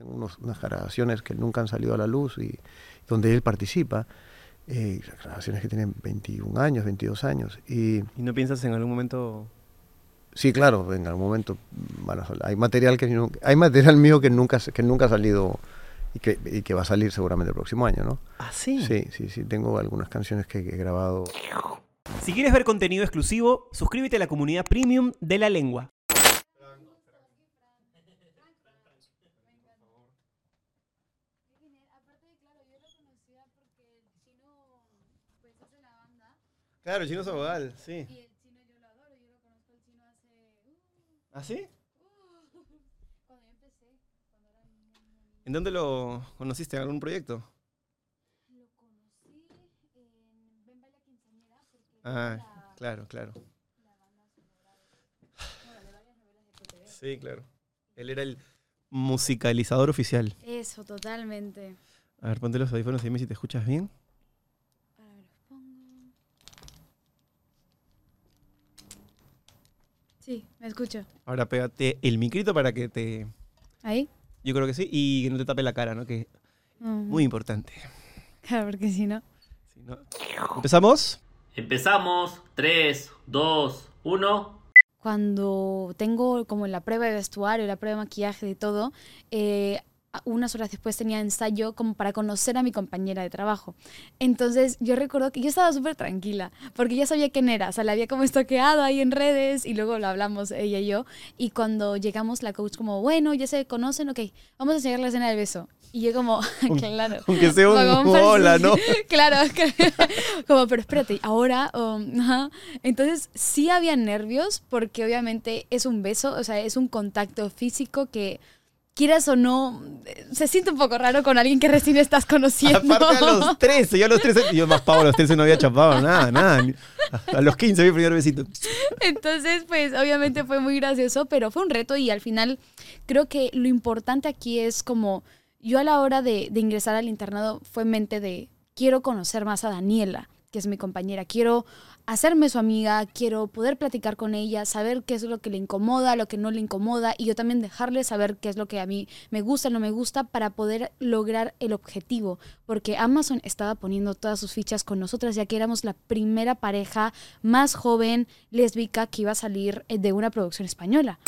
tengo unos- unas grabaciones que nunca han salido a la luz y donde él participa. eh, grabaciones que tienen 21 años, 22 años. Y ¿Y no piensas en algún momento sí, claro, en algún momento hay material que hay material mío que nunca, que nunca ha salido y que, y que va a salir seguramente el próximo año, ¿no? ¿Ah, sí? Sí, sí, sí, tengo algunas canciones que he grabado. Si quieres ver contenido exclusivo, suscríbete a la comunidad premium de la lengua. Claro, el chino Sabogal, sí. ¿Ah, sí? ¿En dónde lo conociste? ¿En algún proyecto? Ah, claro, claro. Sí, claro. Él era el musicalizador oficial. Eso, totalmente. A ver, ponte los audífonos y dime si te escuchas bien. A ver, los pongo. Sí, me escucho. Ahora pégate el micrito para que te... ¿Ahí? Yo creo que sí. Y que no te tape la cara, ¿no? Que Mm, muy importante. Claro, porque si no. Si no- ¿Empezamos? Empezamos. 3, 2, 1. Cuando tengo como la prueba de vestuario, la prueba de maquillaje, de todo, eh, unas horas después tenía ensayo como para conocer a mi compañera de trabajo. Entonces yo recuerdo que yo estaba súper tranquila, porque ya sabía quién era, o sea, la había como estoqueado ahí en redes y luego lo hablamos ella y yo. Y cuando llegamos, la coach como, bueno, ya se conocen, ok, vamos a enseñar la escena del beso. Y yo como, claro. Aunque sea un hola. ¿no? claro, como, pero espérate, ahora, um, ajá. entonces sí había nervios porque obviamente es un beso, o sea, es un contacto físico que quieras o no, se siente un poco raro con alguien que recién estás conociendo. Aparte a los 13, yo a los 13, yo más pavo a los 13 no había chapado, nada, nada. A a los 15 mi primer besito. Entonces, pues obviamente fue muy gracioso, pero fue un reto y al final creo que lo importante aquí es como yo a la hora de, de ingresar al internado fue en mente de quiero conocer más a Daniela, que es mi compañera, quiero hacerme su amiga, quiero poder platicar con ella, saber qué es lo que le incomoda, lo que no le incomoda y yo también dejarle saber qué es lo que a mí me gusta, no me gusta para poder lograr el objetivo, porque Amazon estaba poniendo todas sus fichas con nosotras ya que éramos la primera pareja más joven lésbica que iba a salir eh, de una producción española.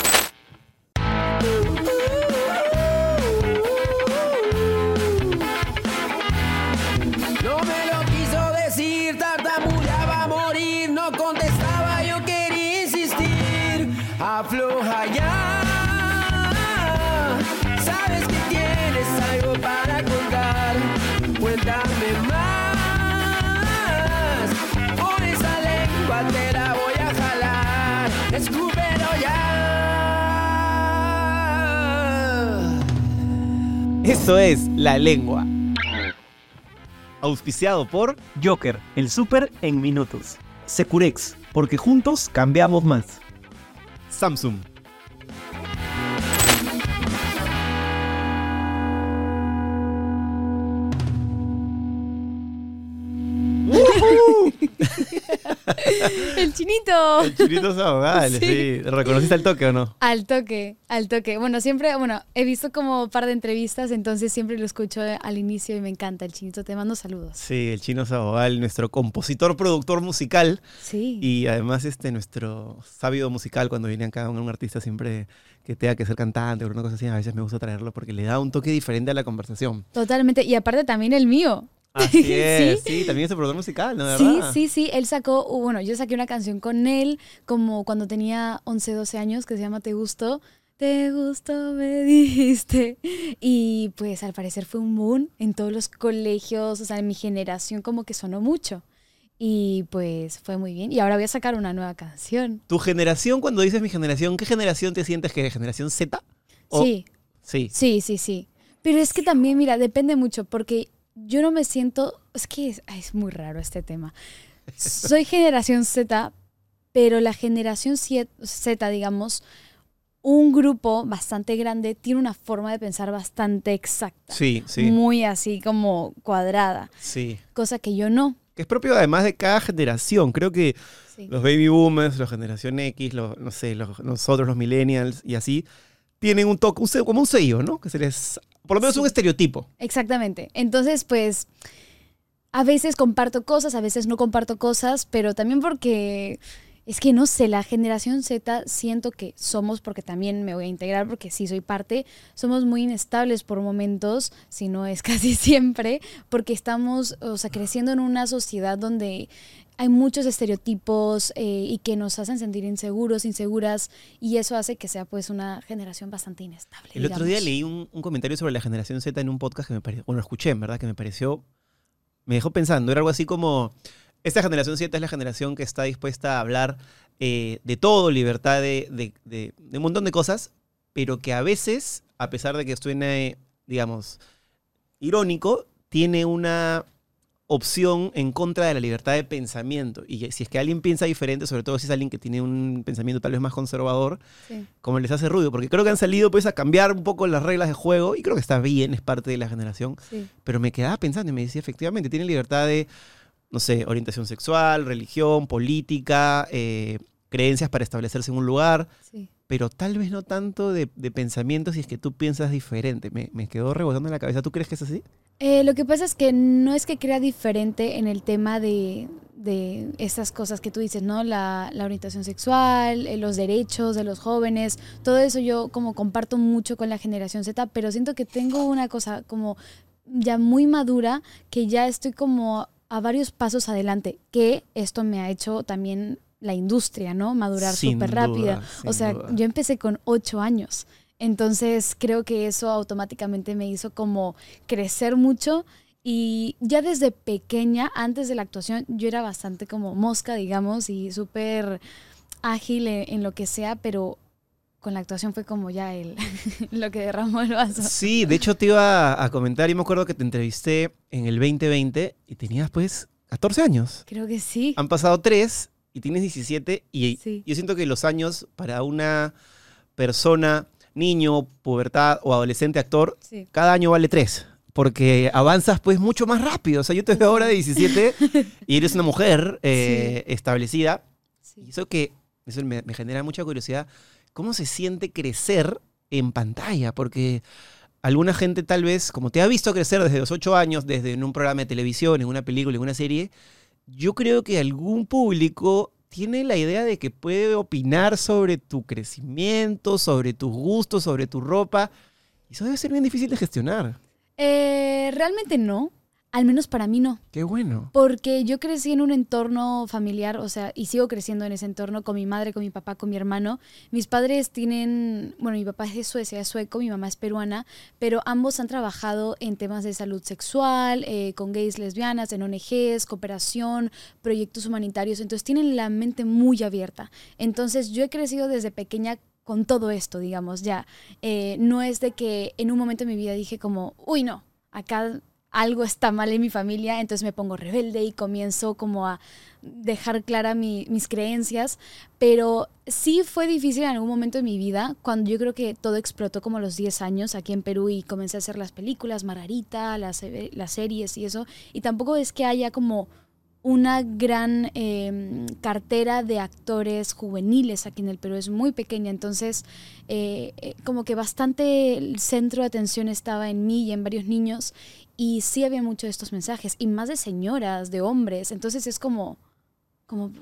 Eso es La Lengua. Auspiciado por Joker, el súper en minutos. Securex, porque juntos cambiamos más. Samsung. El chinito. El chilito Sabogal, sí. Sí. ¿Reconociste al toque o no? Al toque, al toque. Bueno, siempre, bueno, he visto como un par de entrevistas, entonces siempre lo escucho al inicio y me encanta el chinito. Te mando saludos. Sí, el chino Sabogal, nuestro compositor, productor musical Sí. y además este nuestro sabio musical cuando viene acá un, un artista siempre que tenga que ser cantante o una cosa así, a veces me gusta traerlo porque le da un toque diferente a la conversación. Totalmente. Y aparte también el mío. Así Sí. es, sí, también es el productor musical, ¿no? ¿De Sí, verdad? sí, sí. Él sacó, bueno, yo saqué una canción con él como cuando tenía 11, 12 años que se llama Te Gusto. Te gusto, me dijiste. Y pues al parecer fue un boom en todos los colegios, o sea, en mi generación como que sonó mucho. Y pues fue muy bien. Y ahora voy a sacar una nueva canción. Tu generación, cuando dices mi generación, ¿qué generación te sientes que eres? ¿Generación Z? O- Sí, Sí. sí, sí, sí. Pero es que también, mira, depende mucho porque yo no me siento, es que es, muy raro este tema. Soy generación Z, pero la generación Z, digamos, un grupo bastante grande tiene una forma de pensar bastante exacta. Sí, sí, Muy así como cuadrada, sí. cosa que yo no. Que es propio además de cada generación. Creo que Sí. los baby boomers, la generación X, los, no sé, los- nosotros los millennials y así, tienen un toque, un como un sello, ¿no? Que se les... por lo menos Sí. un estereotipo. Exactamente. Entonces, pues, a veces comparto cosas, a veces no comparto cosas, pero también porque es que no sé, la generación Z siento que somos, porque también me voy a integrar, porque sí soy parte, somos muy inestables por momentos, si no es casi siempre, porque estamos, o sea, creciendo en una sociedad donde hay muchos estereotipos eh, y que nos hacen sentir inseguros, inseguras, y eso hace que sea pues una generación bastante inestable. El otro día leí un, un comentario sobre la generación Z en un podcast que me pareció, bueno, lo escuché, en verdad, que me pareció, me dejó pensando, era algo así como, esta generación Z es la generación que está dispuesta a hablar eh, de todo, libertad de, de- de- de un montón de cosas, pero que a veces, a pesar de que suene, digamos, irónico, tiene una opción en contra de la libertad de pensamiento. Y si es que alguien piensa diferente, sobre todo si es alguien que tiene un pensamiento tal vez más conservador, Sí. como les hace ruido, porque creo que han salido pues a cambiar un poco las reglas de juego y creo que está bien, es parte de la generación, Sí. pero me quedaba pensando y me decía, efectivamente, tienen libertad de, no sé, orientación sexual, religión, política, eh, creencias para establecerse en un lugar, Sí. pero tal vez no tanto de, de pensamientos si es que tú piensas diferente. Me, me quedó rebotando en la cabeza. ¿Tú crees que es así? Eh, lo que pasa es que no es que crea diferente en el tema de, de estas cosas que tú dices, ¿no? La, la orientación sexual, eh, los derechos de los jóvenes, todo eso yo como comparto mucho con la generación Z, pero siento que tengo una cosa como ya muy madura, que ya estoy como a varios pasos adelante, que esto me ha hecho también la industria, ¿no? Madurar súper rápida. O sea, duda. yo empecé con ocho años. Entonces creo que eso automáticamente me hizo como crecer mucho y ya desde pequeña, antes de la actuación, yo era bastante como mosca, digamos, y súper ágil en, en lo que sea, pero con la actuación fue como ya el, lo que derramó el vaso. Sí, de hecho te iba a comentar y me acuerdo que te entrevisté en el 2020 y tenías pues 14 años. Creo que sí. Han pasado 3 y tienes 17 y Sí. yo siento que los años para una persona, niño, pubertad o adolescente actor, Sí. cada año vale 3. Porque avanzas pues mucho más rápido. O sea, yo te veo ahora de 17 y eres una mujer eh, establecida. Y eso que eso me, me genera mucha curiosidad. ¿Cómo se siente crecer en pantalla? Porque alguna gente tal vez, como te ha visto crecer desde los 8 años, desde en un programa de televisión, en una película, en una serie, yo creo que algún público tiene la idea de que puede opinar sobre tu crecimiento, sobre tus gustos, sobre tu ropa. Eso debe ser bien difícil de gestionar. Eh, realmente no, al menos para mí no. Qué bueno. Porque yo crecí en un entorno familiar, o sea, y sigo creciendo en ese entorno con mi madre, con mi papá, con mi hermano. Mis padres tienen, bueno, mi papá es de Suecia, es sueco, mi mamá es peruana, pero ambos han trabajado en temas de salud sexual, eh, con gays, lesbianas, en ONGs, cooperación, proyectos humanitarios, entonces tienen la mente muy abierta. Entonces yo he crecido desde pequeña con todo esto, digamos, ya. Eh, no es de que en un momento de mi vida dije como, uy, no, acá algo está mal en mi familia, entonces me pongo rebelde y comienzo como a dejar clara mi- mis creencias, pero sí fue difícil en algún momento de mi vida, cuando yo creo que todo explotó como los 10 años aquí en Perú y comencé a hacer las películas, Margarita, las, las series y eso, y tampoco es que haya como una gran eh, cartera de actores juveniles aquí en el Perú, es muy pequeña, entonces eh, eh, como que bastante el centro de atención estaba en mí y en varios niños y sí había muchos de estos mensajes y más de señoras, de hombres, entonces es como, como,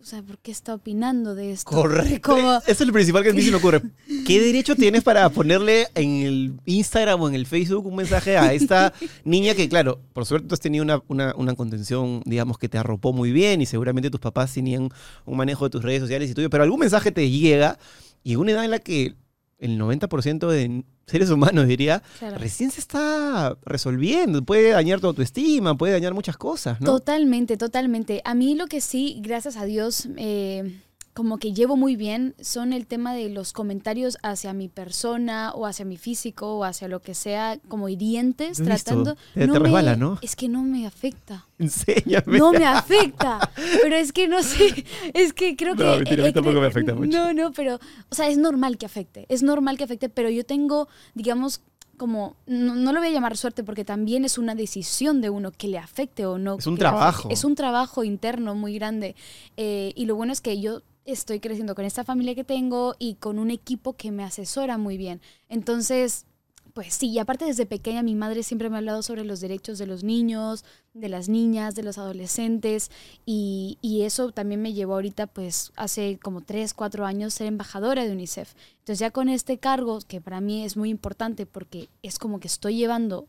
o sea, ¿por qué está opinando de esto? Correcto. Como- Eso es lo principal que a mí se me ocurre. ¿Qué derecho tienes para ponerle en el Instagram o en el Facebook un mensaje a esta niña que, claro, por suerte tú has tenido una, una, una contención, digamos, que te arropó muy bien y seguramente tus papás tenían un manejo de tus redes sociales y tuyo, pero algún mensaje te llega y en una edad en la que el 90% de seres humanos, diría, Claro. recién se está resolviendo. Puede dañar tu autoestima, puede dañar muchas cosas, ¿no? Totalmente, totalmente. A mí lo que sí, gracias a Dios, eh, como que llevo muy bien son el tema de los comentarios hacia mi persona o hacia mi físico o hacia lo que sea como hirientes, tratando... Te- me- resbala, ¿no? Es que no me afecta. Enséñame. No me afecta. Pero es que no sé, es que creo que... No, mentira, eh, tampoco me afecta mucho. No, no, pero, o sea, es normal que afecte, es normal que afecte, pero yo tengo, digamos, como, no, no lo voy a llamar suerte porque también es una decisión de uno que le afecte o no. Es un afecte. trabajo. Es un trabajo interno muy grande. Eh, y lo bueno es que yo estoy creciendo con esta familia que tengo y con un equipo que me asesora muy bien. Entonces, pues sí, y aparte desde pequeña mi madre siempre me ha hablado sobre los derechos de los niños, de las niñas, de los adolescentes, y, y eso también me llevó ahorita, pues hace como tres, cuatro años, ser embajadora de UNICEF. Entonces ya con este cargo, que para mí es muy importante porque es como que estoy llevando,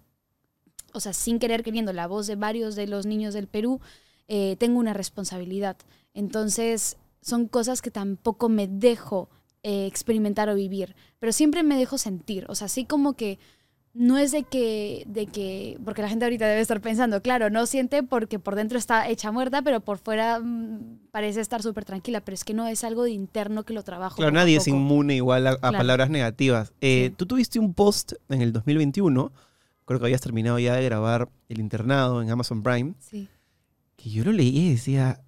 o sea, sin querer queriendo, la voz de varios de los niños del Perú, eh, tengo una responsabilidad. Entonces son cosas que tampoco me dejo eh, experimentar o vivir, pero siempre me dejo sentir, o sea, así como que no es de que, de que, porque la gente ahorita debe estar pensando, claro, no siente porque por dentro está hecha muerta, pero por fuera mm, parece estar súper tranquila, pero es que no es algo de interno que lo trabajo. Claro, nadie es inmune igual a, a Claro. palabras negativas. Eh, Sí. Tú tuviste un post en el 2021, creo que habías terminado ya de grabar El Internado en Amazon Prime, Sí. que yo lo leí y decía,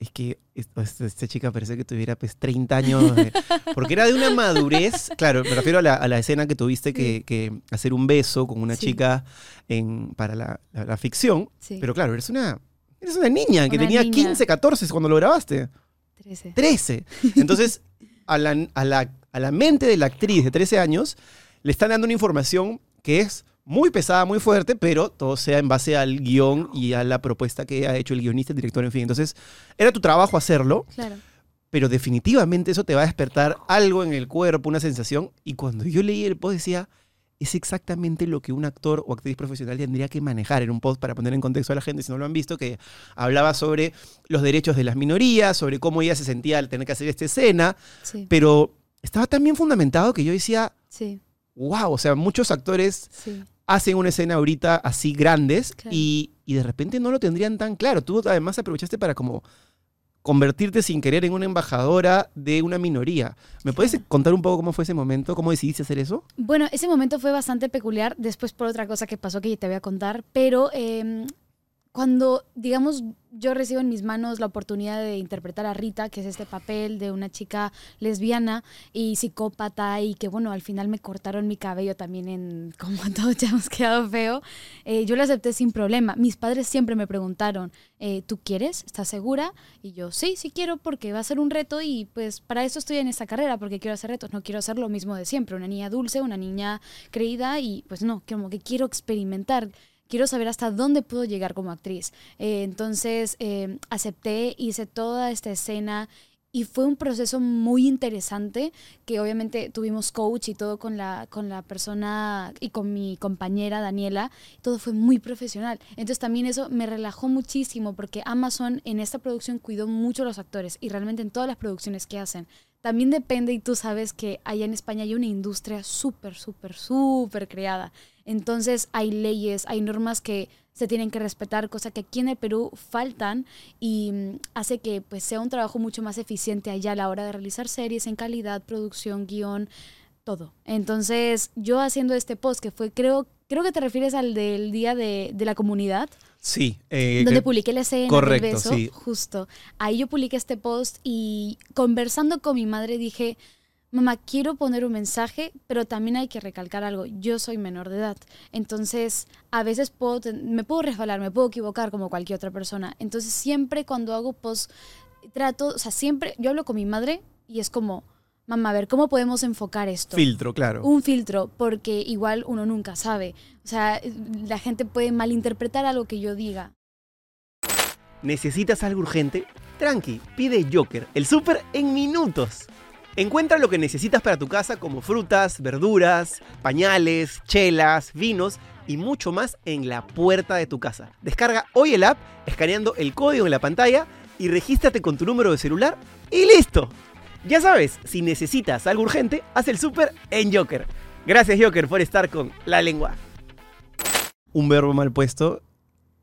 es que esta, chica parece que tuviera pues 30 años, de- porque era de una madurez, claro, me refiero a la, a la escena que tuviste que, que hacer un beso con una Sí. chica en, para la, la- la ficción, Sí. pero claro, eres una, eres una niña que Una tenía niña. 15, 14 cuando lo grabaste. 13. 13. Entonces, a la, a, la, a la mente de la actriz de 13 años le están dando una información que es muy pesada, muy fuerte, pero todo sea en base al guion y a la propuesta que ha hecho el guionista, el director, en fin. Entonces, era tu trabajo hacerlo, Claro. pero definitivamente eso te va a despertar algo en el cuerpo, una sensación. Y cuando yo leí el post decía, es exactamente lo que un actor o actriz profesional tendría que manejar en un post para poner en contexto a la gente, si no lo han visto, que hablaba sobre los derechos de las minorías, sobre cómo ella se sentía al tener que hacer esta escena, Sí. pero estaba tan bien fundamentado que yo decía, Sí. wow, o sea, muchos actores Sí. Hacen una escena ahorita así grandes Claro. y, y de repente no lo tendrían tan claro. Tú además aprovechaste para como convertirte sin querer en una embajadora de una minoría. ¿Me puedes contar un poco cómo fue ese momento? ¿Cómo decidiste hacer eso? Bueno, ese momento fue bastante peculiar, después por otra cosa que pasó que te voy a contar, pero em, cuando, digamos, yo recibo en mis manos la oportunidad de interpretar a Rita, que es este papel de una chica lesbiana y psicópata y que, bueno, al final me cortaron mi cabello también en, como todos ya hemos quedado feo, eh, yo lo acepté sin problema. Mis padres siempre me preguntaron, eh, ¿tú quieres? ¿Estás segura? Y yo, sí, sí quiero porque va a ser un reto y pues para eso estoy en esta carrera, porque quiero hacer retos, no quiero hacer lo mismo de siempre, una niña dulce, una niña creída y pues no, como que quiero experimentar. Quiero saber hasta dónde puedo llegar como actriz. Eh, entonces eh, acepté, hice toda esta escena y fue un proceso muy interesante que obviamente tuvimos coach y todo con la, con la persona y con mi compañera Daniela. Todo fue muy profesional. Entonces también eso me relajó muchísimo porque Amazon en esta producción cuidó mucho a los actores y realmente en todas las producciones que hacen. También depende y tú sabes que allá en España hay una industria súper, súper, súper creada. Entonces hay leyes, hay normas que se tienen que respetar, cosa que aquí en el Perú faltan y mm, hace que pues, sea un trabajo mucho más eficiente allá a la hora de realizar series en calidad, producción, guion, todo. Entonces yo haciendo este post que fue, creo, creo que te refieres al del día de, de la comunidad, Sí. eh, donde publiqué la escena correcto, del beso, sí. justo. Ahí yo publiqué este post y conversando con mi madre dije, mamá, quiero poner un mensaje, pero también hay que recalcar algo. Yo soy menor de edad, entonces a veces puedo, me puedo resbalar, me puedo equivocar como cualquier otra persona. Entonces siempre cuando hago post trato, o sea, siempre yo hablo con mi madre y es como, mamá, a ver, ¿cómo podemos enfocar esto? filtro, claro. un filtro, porque igual uno nunca sabe. O sea, la gente puede malinterpretar algo que yo diga. ¿Necesitas algo urgente? Tranqui, pide Joker, el súper en minutos. Encuentra lo que necesitas para tu casa como frutas, verduras, pañales, chelas, vinos y mucho más en la puerta de tu casa. Descarga hoy el app escaneando el código en la pantalla y regístrate con tu número de celular y listo. Ya sabes, si necesitas algo urgente, haz el súper en Joker. Gracias Joker por estar con la lengua. Un verbo mal puesto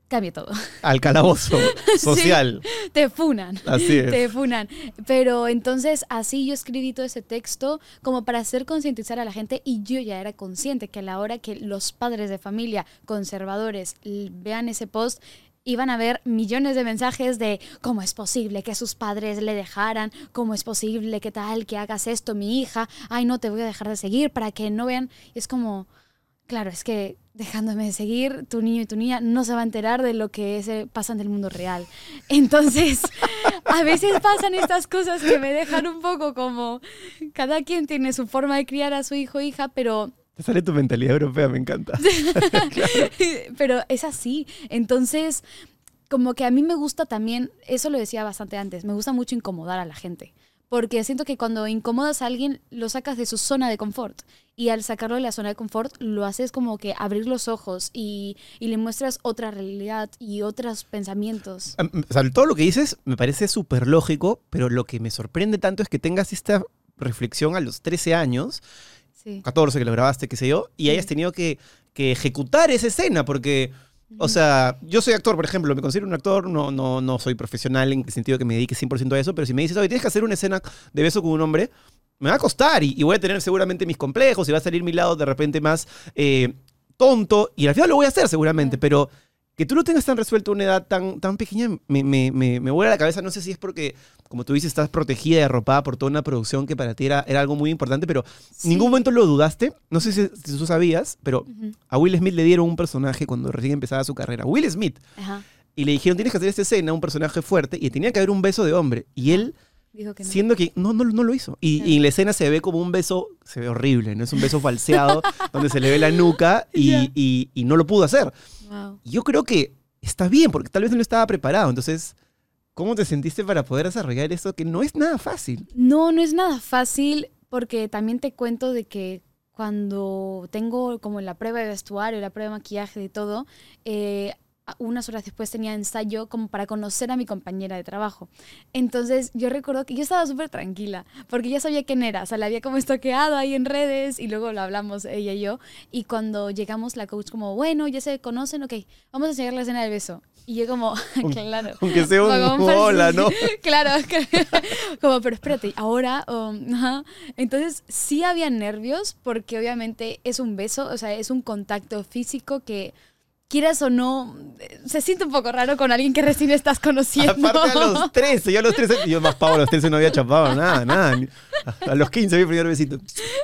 Cambia todo. al calabozo social. Te funan. Así es. Te funan. Pero entonces así yo escribí todo ese texto como para hacer concientizar a la gente y yo ya era consciente que a la hora que los padres de familia conservadores vean ese post iban a ver millones de mensajes de cómo es posible que sus padres le dejaran, cómo es posible que tal, que hagas esto, mi hija, ay no te voy a dejar de seguir para que no vean. Y es como, claro, es que dejándome de seguir, tu niño y tu niña no se va a enterar de lo que es, eh, pasa en el mundo real. Entonces, a veces pasan estas cosas que me dejan un poco como, cada quien tiene su forma de criar a su hijo o hija, pero Te sale tu mentalidad europea, me encanta. Pero es así. Entonces, como que a mí me gusta también, eso lo decía bastante antes, me gusta mucho incomodar a la gente. Porque siento que cuando incomodas a alguien, lo sacas de su zona de confort. Y al sacarlo de la zona de confort, lo haces como que abrir los ojos y, y le muestras otra realidad y otros pensamientos. Am- O sea, todo lo que dices me parece súper lógico, pero lo que me sorprende tanto es que tengas esta reflexión a los 13 años, Sí. 14 que lo grabaste, qué sé yo, y hayas tenido que, que ejecutar esa escena, porque, o sea, yo soy actor, por ejemplo, me considero un actor, no, no, no soy profesional en el sentido que me dedique 100% a eso, pero si me dices, oye, tienes que hacer una escena de beso con un hombre, me va a costar y, y voy a tener seguramente mis complejos y va a salir mi lado de repente más eh, tonto, y al final lo voy a hacer seguramente, pero que tú lo tengas tan resuelto a una edad tan, tan pequeña me, me, me, me vuela la cabeza. No sé si es porque, como tú dices, estás protegida y arropada por toda una producción que para ti era, era algo muy importante, pero Sí. ningún momento lo dudaste. No sé si, si tú sabías, pero a Will Smith le dieron un personaje cuando recién empezaba su carrera. Will Smith. Ajá. Y le dijeron, tienes que hacer esta escena, un personaje fuerte, y tenía que haber un beso de hombre. Y él, Dijo que no. siendo que no, no, no lo hizo. Y, y en la escena se ve como un beso, se ve horrible, ¿no? Es un beso falseado, donde se le ve la nuca y, y- y no lo pudo hacer. Wow. Yo creo que está bien, porque tal vez no estaba preparado. Entonces, ¿cómo te sentiste para poder desarrollar eso que no es nada fácil? No, no es nada fácil porque también te cuento de que cuando tengo como la prueba de vestuario, la prueba de maquillaje y todo, eh, unas horas después tenía ensayo como para conocer a mi compañera de trabajo. Entonces yo recuerdo que yo estaba súper tranquila porque ya sabía quién era, o sea, la había como estoqueado ahí en redes y luego lo hablamos ella y yo. Y cuando llegamos la coach como, bueno, ya se conocen, ok, vamos a enseñar la escena del beso. Y yo como, claro. Aunque sea un hola, ¿no? claro, como, pero espérate, ahora, um, entonces sí había nervios porque obviamente es un beso, o sea, es un contacto físico que quieras o no, eh, se siente un poco raro con alguien que recién estás conociendo. Aparte a los 13, yo a los 13, yo más pavo a los 13 no había chapado nada, nada. A los 15 vi el primer besito.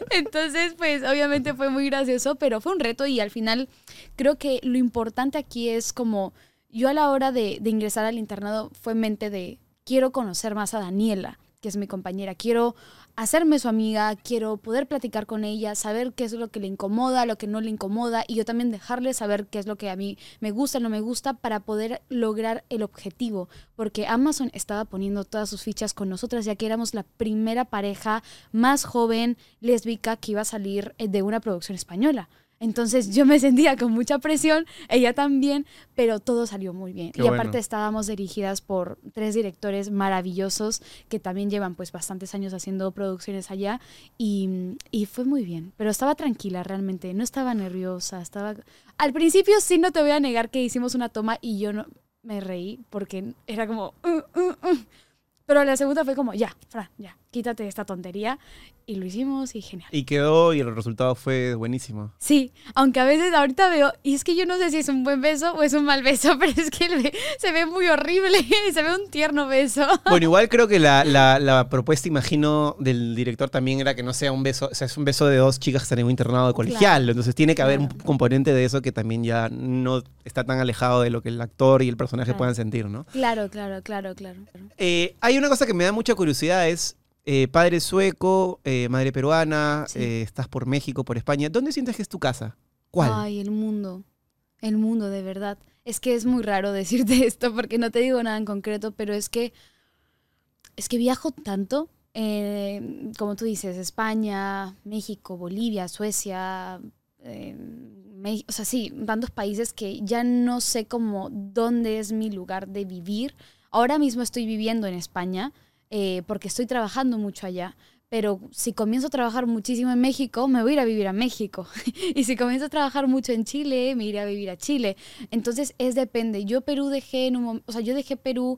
Entonces, pues obviamente fue muy gracioso, pero fue un reto y al final creo que lo importante aquí es como yo a la hora de, de ingresar al internado fue en mente de quiero conocer más a Daniela, que es mi compañera, quiero hacerme su amiga, quiero poder platicar con ella, saber qué es lo que le incomoda, lo que no le incomoda y yo también dejarle saber qué es lo que a mí me gusta, no me gusta para poder lograr el objetivo, porque Amazon estaba poniendo todas sus fichas con nosotras ya que éramos la primera pareja más joven lésbica que iba a salir eh, de una producción española. Entonces yo me sentía con mucha presión, ella también, pero todo salió muy bien. Qué y bueno. aparte estábamos dirigidas por tres directores maravillosos que también llevan pues bastantes años haciendo producciones allá y, y fue muy bien. Pero estaba tranquila realmente, no estaba nerviosa, estaba... Al principio sí no te voy a negar que hicimos una toma y yo no me reí porque era como... "Uh, uh, uh". Pero la segunda fue como, ya, Fran, ya, quítate esta tontería. Y lo hicimos y genial. Y quedó y el resultado fue buenísimo. Sí, aunque a veces ahorita veo, y es que yo no sé si es un buen beso o es un mal beso, pero es que se ve muy horrible, se ve un tierno beso. Bueno, igual creo que la, la- la propuesta, imagino, del director también era que no sea un beso, o sea, es un beso de dos chicas que están en un internado de colegial. Entonces tiene que haber un componente de eso que también ya no está tan alejado de lo que el actor y el personaje Claro. puedan sentir, ¿no? Claro, claro, claro, claro. Eh, hay una cosa que me da mucha curiosidad, es eh, padre sueco, eh, madre peruana, Sí. eh, estás por México, por España. ¿Dónde sientes que es tu casa? ¿Cuál? Ay, el mundo. El mundo, de verdad. Es que es muy raro decirte esto porque no te digo nada en concreto, pero es que. Es que viajo tanto. como tú dices, España, México, Bolivia, Suecia. o sea, sí, tantos países que ya no sé cómo dónde es mi lugar de vivir. Ahora mismo estoy viviendo en España eh, porque estoy trabajando mucho allá. Pero si comienzo a trabajar muchísimo en México, me voy a ir a vivir a México. Y si comienzo a trabajar mucho en Chile, me iré a vivir a Chile. Entonces, es depende. Yo Perú dejé en un o sea, yo dejé Perú,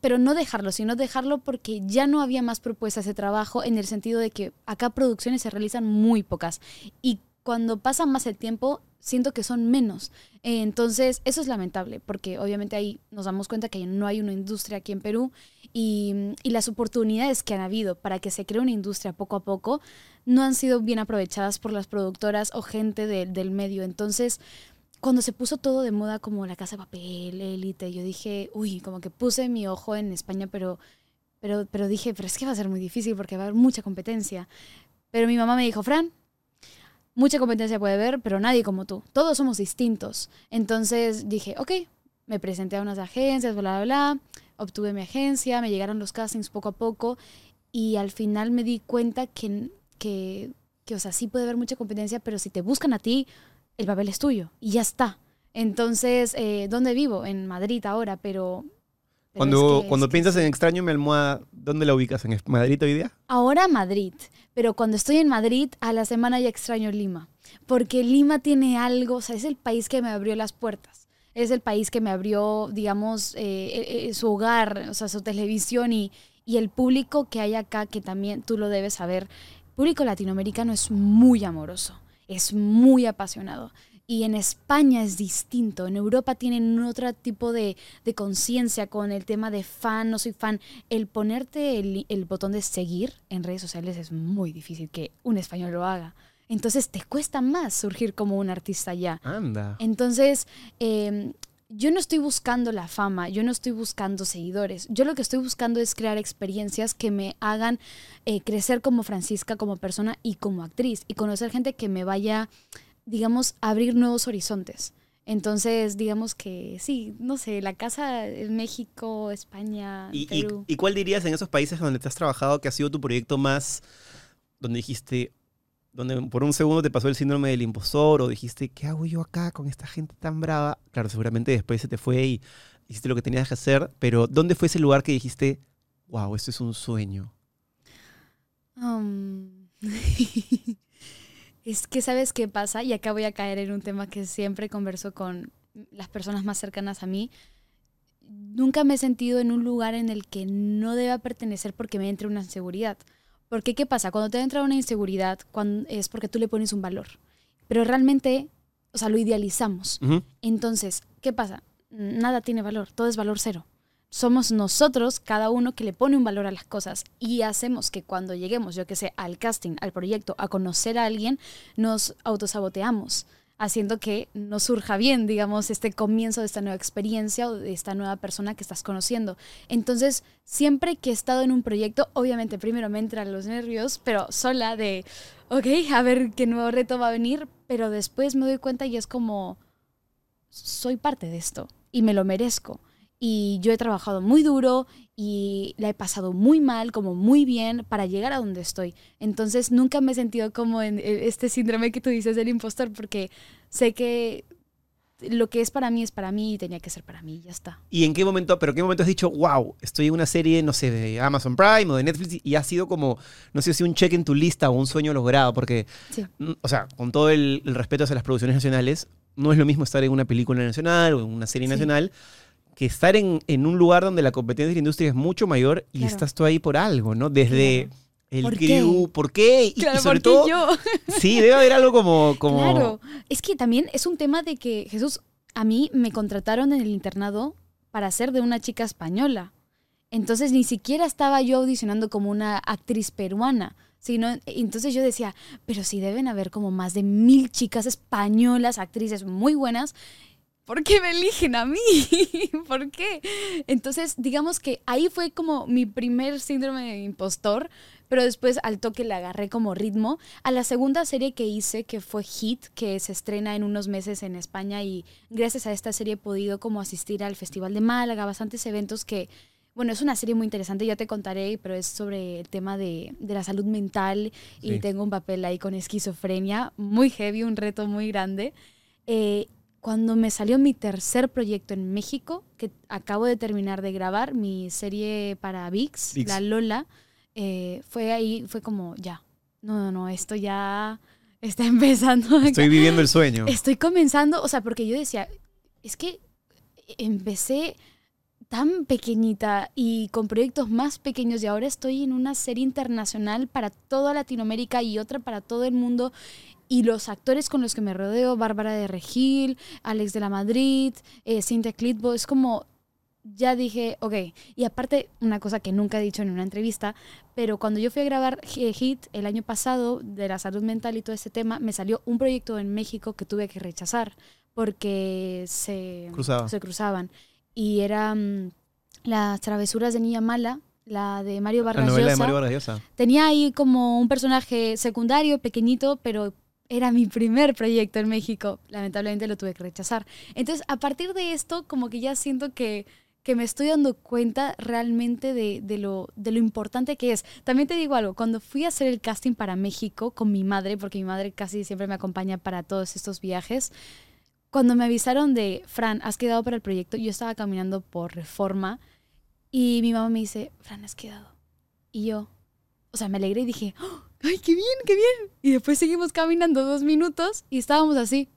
pero no dejarlo, sino dejarlo porque ya no había más propuestas de trabajo en el sentido de que acá producciones se realizan muy pocas. Y cuando pasa más el tiempo, siento que son menos. Eh, Entonces, eso es lamentable, porque obviamente ahí nos damos cuenta que no hay una industria aquí en Perú y, y las oportunidades que han habido para que se cree una industria poco a poco no han sido bien aprovechadas por las productoras o gente de- del medio. Entonces, cuando se puso todo de moda como la casa de papel, élite, yo dije, uy, como que puse mi ojo en España, pero, pero, pero dije, pero es que va a ser muy difícil porque va a haber mucha competencia. Pero mi mamá me dijo, Fran, mucha competencia puede haber, pero nadie como tú. Todos somos distintos. Entonces dije, ok, me presenté a unas agencias, bla, bla, bla, obtuve mi agencia, me llegaron los castings poco a poco y al final me di cuenta que, que, que, o sea, sí puede haber mucha competencia, pero si te buscan a ti, el papel es tuyo y ya está. Entonces, eh, ¿dónde vivo? En Madrid ahora, pero... Cuando, es que- cuando es que piensas sí. en extraño mi almohada, ¿dónde la ubicas? ¿En Madrid hoy día? Ahora Madrid, pero cuando estoy en Madrid, a la semana ya extraño Lima, porque Lima tiene algo, o sea, es el país que me abrió las puertas, es el país que me abrió, digamos, eh, eh, eh, su hogar, o sea, su televisión y, y el público que hay acá, que también tú lo debes saber, el público latinoamericano es muy amoroso, es muy apasionado. Y en España es distinto. En Europa tienen otro tipo de, de conciencia con el tema de fan, no soy fan. El ponerte el, el botón de seguir en redes sociales es muy difícil que un español lo haga. Entonces te cuesta más surgir como un artista ya. Anda. Entonces, eh, yo no estoy buscando la fama, yo no estoy buscando seguidores. Yo lo que estoy buscando es crear experiencias que me hagan eh, crecer como Francisca, como persona y como actriz. Y conocer gente que me vaya, digamos, abrir nuevos horizontes. Entonces, digamos que sí, no sé, la casa en México, España, ¿Y, y, Perú. y cuál dirías en esos países donde te has trabajado que ha sido tu proyecto más, donde dijiste, donde por un segundo te pasó el síndrome del impostor o dijiste, ¿qué hago yo acá con esta gente tan brava? Claro, seguramente después se te fue y hiciste lo que tenías que hacer, pero ¿dónde fue ese lugar que dijiste, wow, esto es un sueño? Um, es que sabes qué pasa, y acá voy a caer en un tema que siempre converso con las personas más cercanas a mí. Nunca me he sentido en un lugar en el que no deba pertenecer porque me entre una inseguridad. Porque ¿qué pasa? Cuando te entra una inseguridad cuando, es porque tú le pones un valor. Pero realmente, o sea, lo idealizamos. Ujú. Entonces, ¿qué pasa? Nada tiene valor, todo es valor cero. Somos nosotros, cada uno, que le pone un valor a las cosas y hacemos que cuando lleguemos, yo que sé, al casting, al proyecto, a conocer a alguien, nos autosaboteamos, haciendo que no surja bien, digamos, este comienzo de esta nueva experiencia o de esta nueva persona que estás conociendo. Entonces, siempre que he estado en un proyecto, obviamente primero me entran los nervios, pero sola de, ok, a ver qué nuevo reto va a venir, pero después me doy cuenta y es como, soy parte de esto y me lo merezco. Y yo he trabajado muy duro y la he pasado muy mal, como muy bien, para llegar a donde estoy. Entonces nunca me he sentido como en este síndrome que tú dices del impostor, porque sé que lo que es para mí es para mí y tenía que ser para mí, y ya está. ¿Y en qué momento, pero qué momento has dicho, wow, estoy en una serie, no sé, de Amazon Prime o de Netflix y ha sido como, no sé si un check en tu lista o un sueño logrado? Porque, Sí. mm, o sea, con todo el, el respeto hacia las producciones nacionales, no es lo mismo estar en una película nacional o en una serie Sí. nacional que estar en, en un lugar donde la competencia de la industria es mucho mayor y Claro. estás tú ahí por algo, ¿no? Desde Claro. el ¿Por crew, ¿por qué? Y, y Claro, sobre porque todo, yo. sí, debe haber algo como... como Claro, es que también es un tema de que Jesús, a mí me contrataron en el internado para ser de una chica española. Entonces ni siquiera estaba yo audicionando como una actriz peruana, sino entonces yo decía, pero si deben haber como más de mil chicas españolas, actrices muy buenas, ¿por qué me eligen a mí? ¿Por qué? Entonces, digamos que ahí fue como mi primer síndrome de impostor, pero después al toque le agarré como ritmo. A la segunda serie que hice, que fue Hit, que se estrena en unos meses en España y gracias a esta serie he podido como asistir al Festival de Málaga, bastantes eventos que, bueno, es una serie muy interesante, ya te contaré, pero es sobre el tema de, de la salud mental y Sí. tengo un papel ahí con esquizofrenia, muy heavy, un reto muy grande. Eh, cuando me salió mi tercer proyecto en México, que acabo de terminar de grabar, mi serie para VIX, ViX. La Lola, eh, fue ahí, fue como, ya, no, no, no, esto ya está empezando. acá. Estoy viviendo el sueño. Estoy comenzando, o sea, porque yo decía, es que empecé tan pequeñita y con proyectos más pequeños y ahora estoy en una serie internacional para toda Latinoamérica y otra para todo el mundo y los actores con los que me rodeo, Bárbara de Regil, Alex de la Madrid, eh, Cintia Clitbo, es como, ya dije, ok, y aparte una cosa que nunca he dicho en una entrevista, pero cuando yo fui a grabar eh, Hit el año pasado de la salud mental y todo ese tema, me salió un proyecto en México que tuve que rechazar porque se, Cruzaba. se cruzaban. Y era mm, Las travesuras de Niña Mala, la de Mario La Vargas novela de Llosa. Mario Vargas Llosa. Tenía ahí como un personaje secundario, pequeñito, pero era mi primer proyecto en México. Lamentablemente lo tuve que rechazar. Entonces, a partir de esto, como que ya siento que, que me estoy dando cuenta realmente de, de lo, de lo importante que es. También te digo algo, cuando fui a hacer el casting para México con mi madre, porque mi madre casi siempre me acompaña para todos estos viajes, cuando me avisaron de, Fran, has quedado para el proyecto, yo estaba caminando por reforma y mi mamá me dice, Fran, has quedado. Y yo, o sea, me alegré y dije, "Oh, ¡ay, qué bien, qué bien! Y después seguimos caminando dos minutos y estábamos así.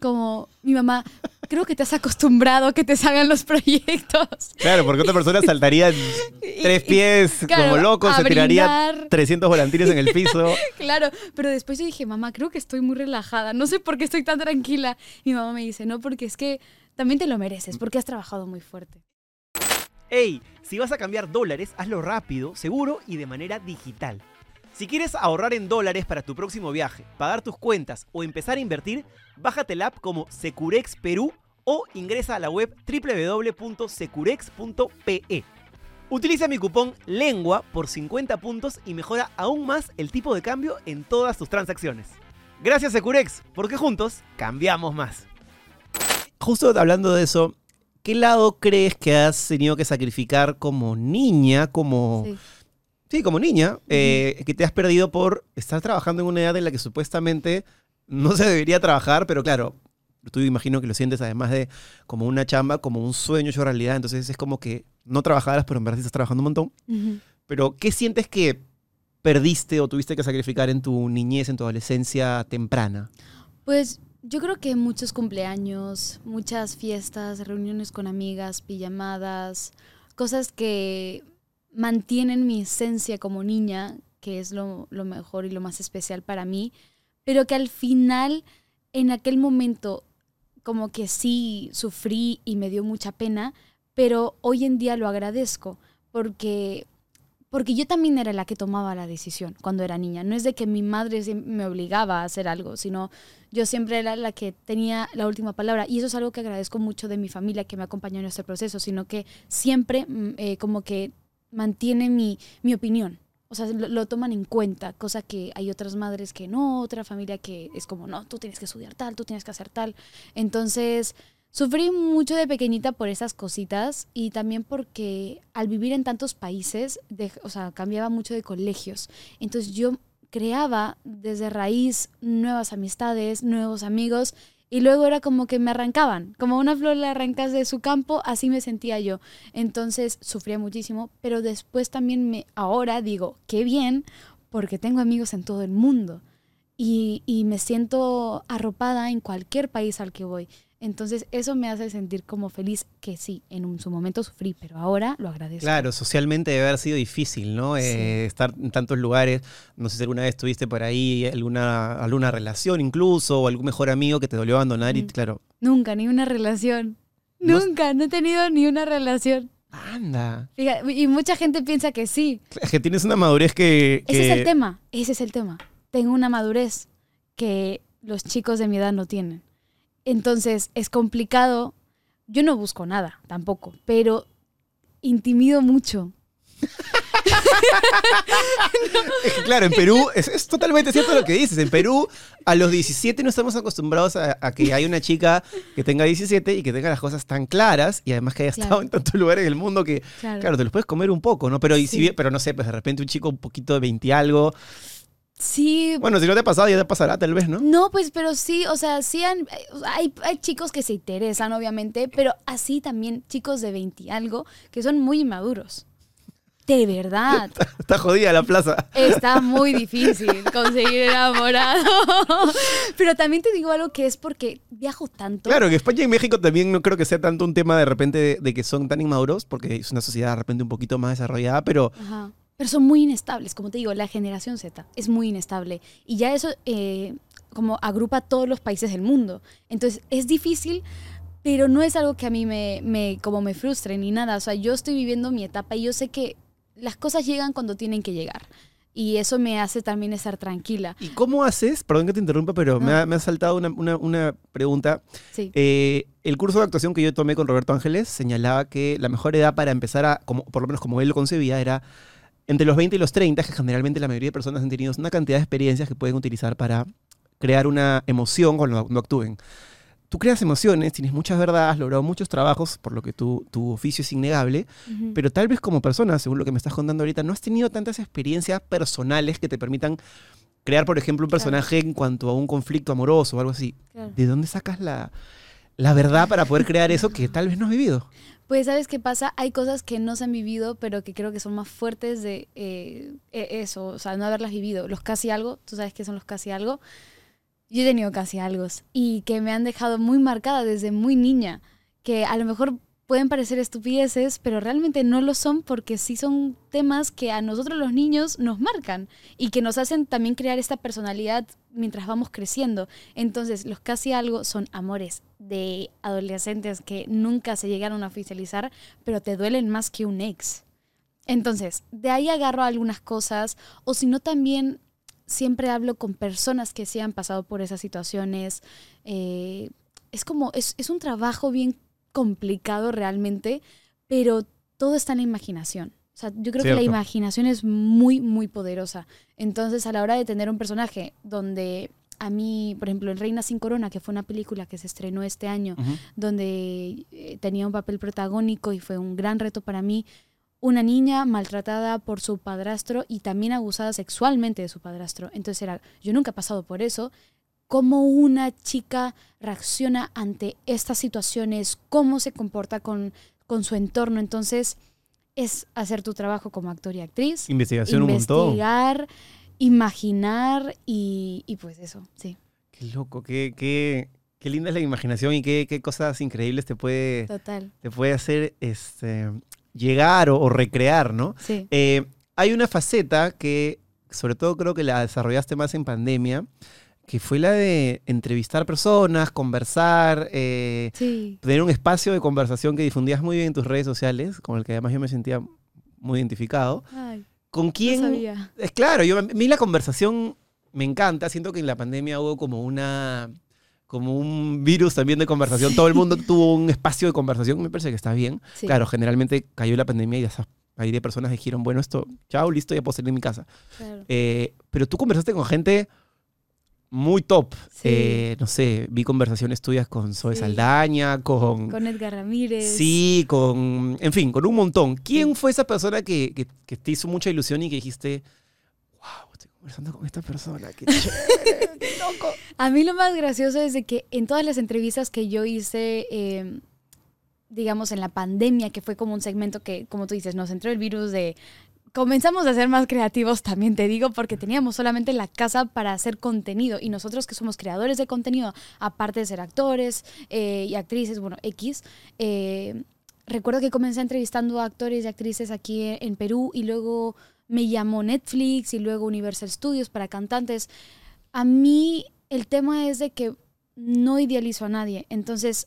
Como mi mamá, creo que te has acostumbrado a que te salgan los proyectos. Claro, porque otra persona saltaría tres Y- pies claro, como loco, se tiraría brindar. 300 volantines en el piso. Claro, pero después yo dije, mamá, creo que estoy muy relajada. No sé por qué estoy tan tranquila. Mi mamá me dice, no, porque es que también te lo mereces, porque has trabajado muy fuerte. ¡Ey! Si vas a cambiar dólares, hazlo rápido, seguro y de manera digital. Si quieres ahorrar en dólares para tu próximo viaje, pagar tus cuentas o empezar a invertir, bájate la app como Securex Perú o ingresa a la web www.securex.pe. Utiliza mi cupón LENGUA por 50 puntos y mejora aún más el tipo de cambio en todas tus transacciones. Gracias Securex, porque juntos cambiamos más. Justo hablando de eso, ¿qué lado crees que has tenido que sacrificar como niña, como... Sí. Sí, como niña, eh, que te has perdido por estar trabajando en una edad en la que supuestamente no se debería trabajar, pero claro, tú imagino que lo sientes además de como una chamba, como un sueño hecho realidad, entonces es como que no trabajaras, pero en verdad estás trabajando un montón. Pero, ¿qué sientes que perdiste o tuviste que sacrificar en tu niñez, en tu adolescencia temprana? Pues yo creo que muchos cumpleaños, muchas fiestas, reuniones con amigas, pijamadas, cosas que mantienen mi esencia como niña, que es lo, lo mejor y lo más especial para mí, pero que al final, en aquel momento, como que sí sufrí y me dio mucha pena, pero hoy en día lo agradezco porque porque yo también era la que tomaba la decisión cuando era niña. No es de que mi madre me obligaba a hacer algo, sino yo siempre era la que tenía la última palabra. Y eso es algo que agradezco mucho de mi familia que me acompañó en este proceso, sino que siempre mm, eh, como que mantiene mi, mi opinión. O sea, lo, toman en cuenta, cosa que hay otras madres que no, otra familia que es como, no, tú tienes que estudiar tal, tú tienes que hacer tal. Entonces, Sufrí mucho de pequeñita por esas cositas y también porque al vivir en tantos países, o sea, cambiaba mucho de colegios. Entonces yo creaba desde raíz nuevas amistades, nuevos amigos y luego era como que me arrancaban, como una flor le arrancas de su campo, así me sentía yo. Entonces sufría muchísimo, pero después también me, ahora digo, qué bien, porque tengo amigos en todo el mundo y, y me siento arropada en cualquier país al que voy. Entonces eso me hace sentir como feliz que sí, en un- su momento sufrí, pero ahora lo agradezco. Claro, socialmente debe haber sido difícil, ¿no? Sí. Eh, estar en tantos lugares. No sé si alguna vez tuviste por ahí alguna, alguna relación incluso, o algún mejor amigo que te dolió abandonar y Mm. claro, Nunca, ni una relación. No- Nunca, no he tenido ni una relación. anda. Fíjate, y mucha gente piensa que sí. Que tienes una madurez que... Ese es el tema, ese es el tema. Tengo una madurez que los chicos de mi edad no tienen. Entonces es complicado. Yo no busco nada tampoco, pero intimido mucho. Es que, claro, en Perú, es, es totalmente cierto lo que dices. En Perú, a los 17 no estamos acostumbrados a, a que haya una chica que tenga 17 y que tenga las cosas tan claras y además que haya Claro. estado en tantos lugares del mundo que, Claro. claro, te los puedes comer un poco, ¿no? Pero, y Sí. pero no sé, pues de repente un chico un poquito de 20 y algo. Sí, Bueno, si no te ha pasado, ya te pasará tal vez, ¿no? No, pues, pero sí, o sea, sí han- hay chicos que se interesan, obviamente, pero así también chicos de 20 y algo que son muy inmaduros. De verdad. Está jodida la plaza. Está muy difícil conseguir enamorado. Pero también te digo algo que es porque viajo tanto. Claro, que España y México también no creo que sea tanto un tema de repente de, de que son tan inmaduros, porque es una sociedad de repente un poquito más desarrollada, pero Ajá. Pero son muy inestables, como te digo, la generación Z es muy inestable. Y ya eso eh, como agrupa a todos los países del mundo. Entonces es difícil, pero no es algo que a mí me, me, como me frustre ni nada. O sea, yo estoy viviendo mi etapa y yo sé que las cosas llegan cuando tienen que llegar. Y eso me hace también estar tranquila. ¿y cómo haces? Perdón que te interrumpa, pero me, ha, me ha saltado una, una- una pregunta. Sí. Eh, el curso de actuación que yo tomé con Roberto Ángeles señalaba que la mejor edad para empezar a, como, por lo menos como él lo concebía, era entre los 20 y los 30, que generalmente la mayoría de personas han tenido una cantidad de experiencias que pueden utilizar para crear una emoción cuando no actúen. Tú creas emociones, tienes muchas verdades, has logrado muchos trabajos, por lo que tu, tu oficio es innegable, pero tal vez como persona, según lo que me estás contando ahorita, no has tenido tantas experiencias personales que te permitan crear, por ejemplo, un Claro. personaje en cuanto a un conflicto amoroso o algo así. Claro. ¿De dónde sacas la, la verdad para poder crear eso que tal vez no has vivido? Pues, ¿sabes qué pasa? Hay cosas que no se han vivido, pero que creo que son más fuertes de eh, eh, eso, o sea, no haberlas vivido. Los casi algo, tú sabes qué son los casi algo. Yo he tenido casi algo y que me han dejado muy marcada desde muy niña, que a lo mejor pueden parecer estupideces, pero realmente no lo son porque sí son temas que a nosotros los niños nos marcan y que nos hacen también crear esta personalidad mientras vamos creciendo. Entonces, los casi algo son amores de adolescentes que nunca se llegaron a oficializar, pero te duelen más que un ex. Entonces, de ahí agarro algunas cosas, o si no también siempre hablo con personas que sí han pasado por esas situaciones. Eh, es como, es, es un trabajo bien complicado realmente, pero todo está en la imaginación. O sea, yo creo que la imaginación es muy, muy poderosa. Entonces, a la hora de tener un personaje donde a mí, por ejemplo, en Reina sin Corona, que fue una película que se estrenó este año, donde eh, tenía un papel protagónico y fue un gran reto para mí, una niña maltratada por su padrastro y también abusada sexualmente de su padrastro. Entonces era, yo nunca he pasado por eso. ¿Cómo una chica reacciona ante estas situaciones? ¿Cómo se comporta con, con su entorno? Entonces es hacer tu trabajo como actor y actriz. Investigación un montón. investigar, imaginar y, y pues eso, sí, Qué loco, qué, qué, qué linda es la imaginación y qué, qué cosas increíbles te puede, total. te puede hacer este, llegar o, o recrear, ¿no? Sí. Eh, hay una faceta que, sobre todo creo que la desarrollaste más en pandemia, que fue la de entrevistar personas, conversar, eh, Sí. tener un espacio de conversación que difundías muy bien en tus redes sociales, con el que además yo me sentía muy identificado. Ay, ¿Con no quién? sabía. Es claro, yo, a mí la conversación me encanta. Siento que en la pandemia hubo como una como un virus también de conversación. Todo el mundo tuvo un espacio de conversación. Me parece que está bien. Sí. Claro, generalmente cayó la pandemia y esas ahí de personas dijeron, bueno, esto, chao, listo, ya puedo salir de mi casa. Claro. Eh, pero tú conversaste con gente muy top. Sí. Eh, no sé, vi conversaciones tuyas con Zoe Sí. Saldaña, con... Con Edgar Ramírez. Sí, con, en fin, con un montón. ¿Quién Sí. fue esa persona que, que- que te hizo mucha ilusión y que dijiste, wow, estoy conversando con esta persona, qué chévere, qué loco? A mí lo más gracioso es de que en todas las entrevistas que yo hice, eh, digamos, en la pandemia, que fue como un segmento que, como tú dices, nos entró el virus de... Comenzamos a ser más creativos, también te digo, porque teníamos solamente la casa para hacer contenido. Y nosotros que somos creadores de contenido, aparte de ser actores eh, y actrices, bueno, X, eh, recuerdo que comencé entrevistando a actores y actrices aquí en, en Perú y luego me llamó Netflix y luego Universal Studios para cantantes. A mí el tema es de que no idealizo a nadie. Entonces,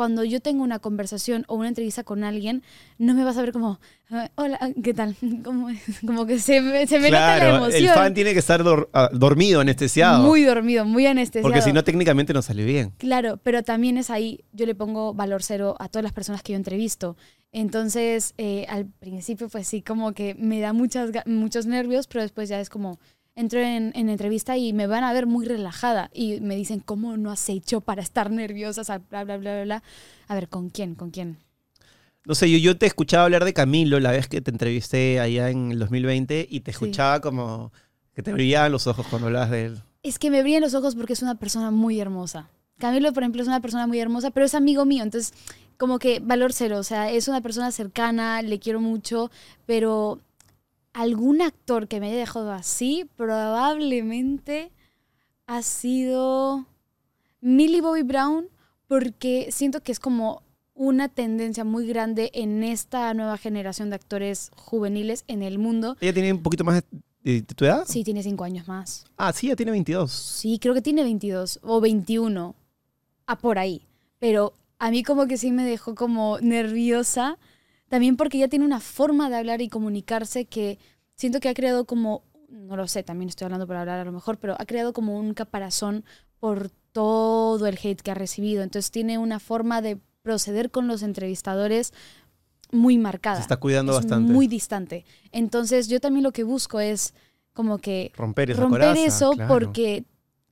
cuando yo tengo una conversación o una entrevista con alguien, no me vas a ver como, "Ah, hola, ¿qué tal? Como, como que se, me- se me nota la emoción. el fan tiene que estar dor- ah, dormido, anestesiado. Muy dormido, muy anestesiado. porque si no, técnicamente no sale bien. Claro, pero también es ahí, yo le pongo valor cero a todas las personas que yo entrevisto. Entonces, eh, al principio, pues sí, como que me da muchas, muchos nervios, pero después ya es como, entro en, en entrevista y me van a ver muy relajada y me dicen, ¿cómo no has hecho para estar nerviosa? O sea, bla, bla, bla, bla, bla. A ver, ¿con quién? ¿Con quién? No sé, yo, yo te escuchaba hablar de Camilo la vez que te entrevisté allá en el 2020 y te Sí. escuchaba como que te brillaban los ojos cuando hablabas de él. Es que me brillan los ojos porque es una persona muy hermosa. Camilo, por ejemplo, es una persona muy hermosa, pero es amigo mío, entonces como que valor cero, o sea, es una persona cercana, le quiero mucho, pero algún actor que me haya dejado así probablemente ha sido Millie Bobby Brown, porque siento que es como una tendencia muy grande en esta nueva generación de actores juveniles en el mundo. ¿Ella tiene un poquito más de, tu edad? Sí, tiene cinco años más. Ah, sí, ya tiene 22. Sí, creo que tiene 22 o 21. Ah, por ahí. Pero a mí como que sí me dejó como nerviosa. También porque ella tiene una forma de hablar y comunicarse que siento que ha creado como, no lo sé, también estoy hablando por hablar a lo mejor, pero ha creado como un caparazón por todo el hate que ha recibido. Entonces tiene una forma de proceder con los entrevistadores muy marcada. Se está cuidando es bastante. muy distante. Entonces yo también lo que busco es como que romper esa romper coraza, eso claro. porque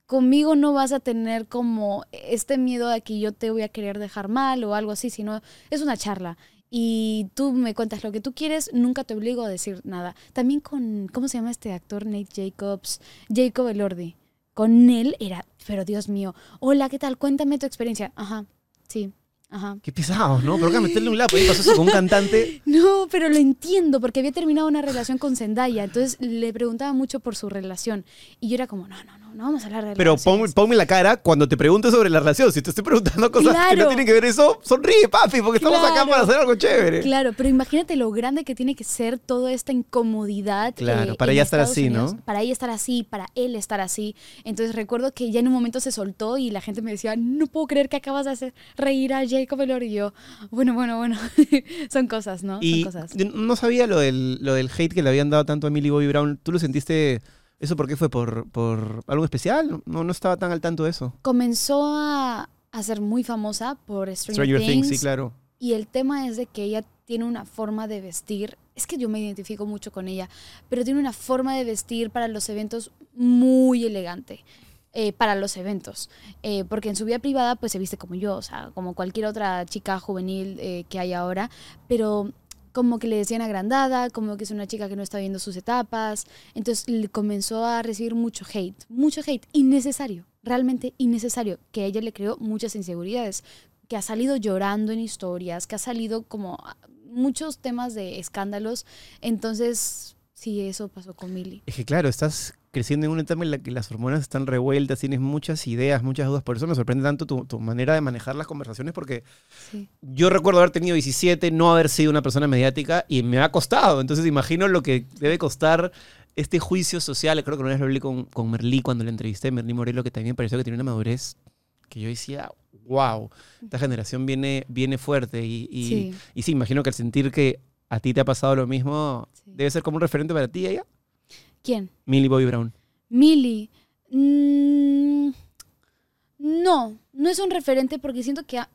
conmigo no vas a tener como este miedo a que yo te voy a querer dejar mal o algo así, sino es una charla. Y tú me cuentas lo que tú quieres, nunca te obligo a decir nada. También con, ¿cómo se llama este actor? Nate Jacobs, Jacob Elordi. Con él era, pero Dios mío, hola, ¿qué tal? Cuéntame tu experiencia. Ajá, sí, ajá. Qué pesados, ¿no? Pero que meterle un lapo. Ahí pasó eso con un cantante. No, pero lo entiendo, porque había terminado una relación con Zendaya, entonces le preguntaba mucho por su relación. Y yo era como, no, no, no, no vamos a hablar de Pero pon- ponme la cara cuando te pregunte sobre la relación. Si te estoy preguntando cosas que no Claro. tienen que ver eso, sonríe, papi, porque estamos acá Claro. para hacer algo chévere. Claro, pero imagínate lo grande que tiene que ser toda esta incomodidad. Claro, eh, para ella estar Estados así, Unidos. ¿no? Para ella estar así, para él estar así. Entonces recuerdo que ya en un momento se soltó y la gente me decía, no puedo creer que acabas de hacer reír a Jacob Elor. Y yo, bueno, bueno, bueno, son cosas, ¿no? Y son cosas. yo no sabía lo del, lo del hate que le habían dado tanto a Millie Bobby Brown. ¿Tú lo sentiste? ¿Eso por qué fue? ¿Por, por algo especial? No, no estaba tan al tanto de eso. Comenzó a, a ser muy famosa por Stranger, Stranger Things. Things, sí, claro. Y el tema es de que ella tiene una forma de vestir. Es que yo me identifico mucho con ella, pero tiene una forma de vestir para los eventos muy elegante. eh, para los eventos. Eh, porque en su vida privada, pues se viste como yo, o sea, como cualquier otra chica juvenil eh, que hay ahora. Pero como que le decían agrandada, como que es una chica que no está viendo sus etapas. Entonces comenzó a recibir mucho hate, mucho hate, innecesario, realmente innecesario, que a ella le creó muchas inseguridades, que ha salido llorando en historias, que ha salido como muchos temas de escándalos. Entonces, sí, eso pasó con Millie. Es que claro, estás creciendo en una etapa en la que las hormonas están revueltas, tienes muchas ideas, muchas dudas. Por eso me sorprende tanto tu, tu manera de manejar las conversaciones, porque Sí. yo recuerdo haber tenido 17, no haber sido una persona mediática y me ha costado. Entonces imagino lo que debe costar este juicio social. Creo que una vez lo hablé con, con Merlí cuando le entrevisté, Merlí Morelo, que también pareció que tiene una madurez que yo decía, wow, esta generación viene, viene fuerte. Y, y, Sí. y sí, imagino que al sentir que a ti te ha pasado lo mismo, Sí. debe ser como un referente para ti ella. ¿Quién? Millie Bobby Brown. Millie. Mm, no, no es un referente porque siento que a-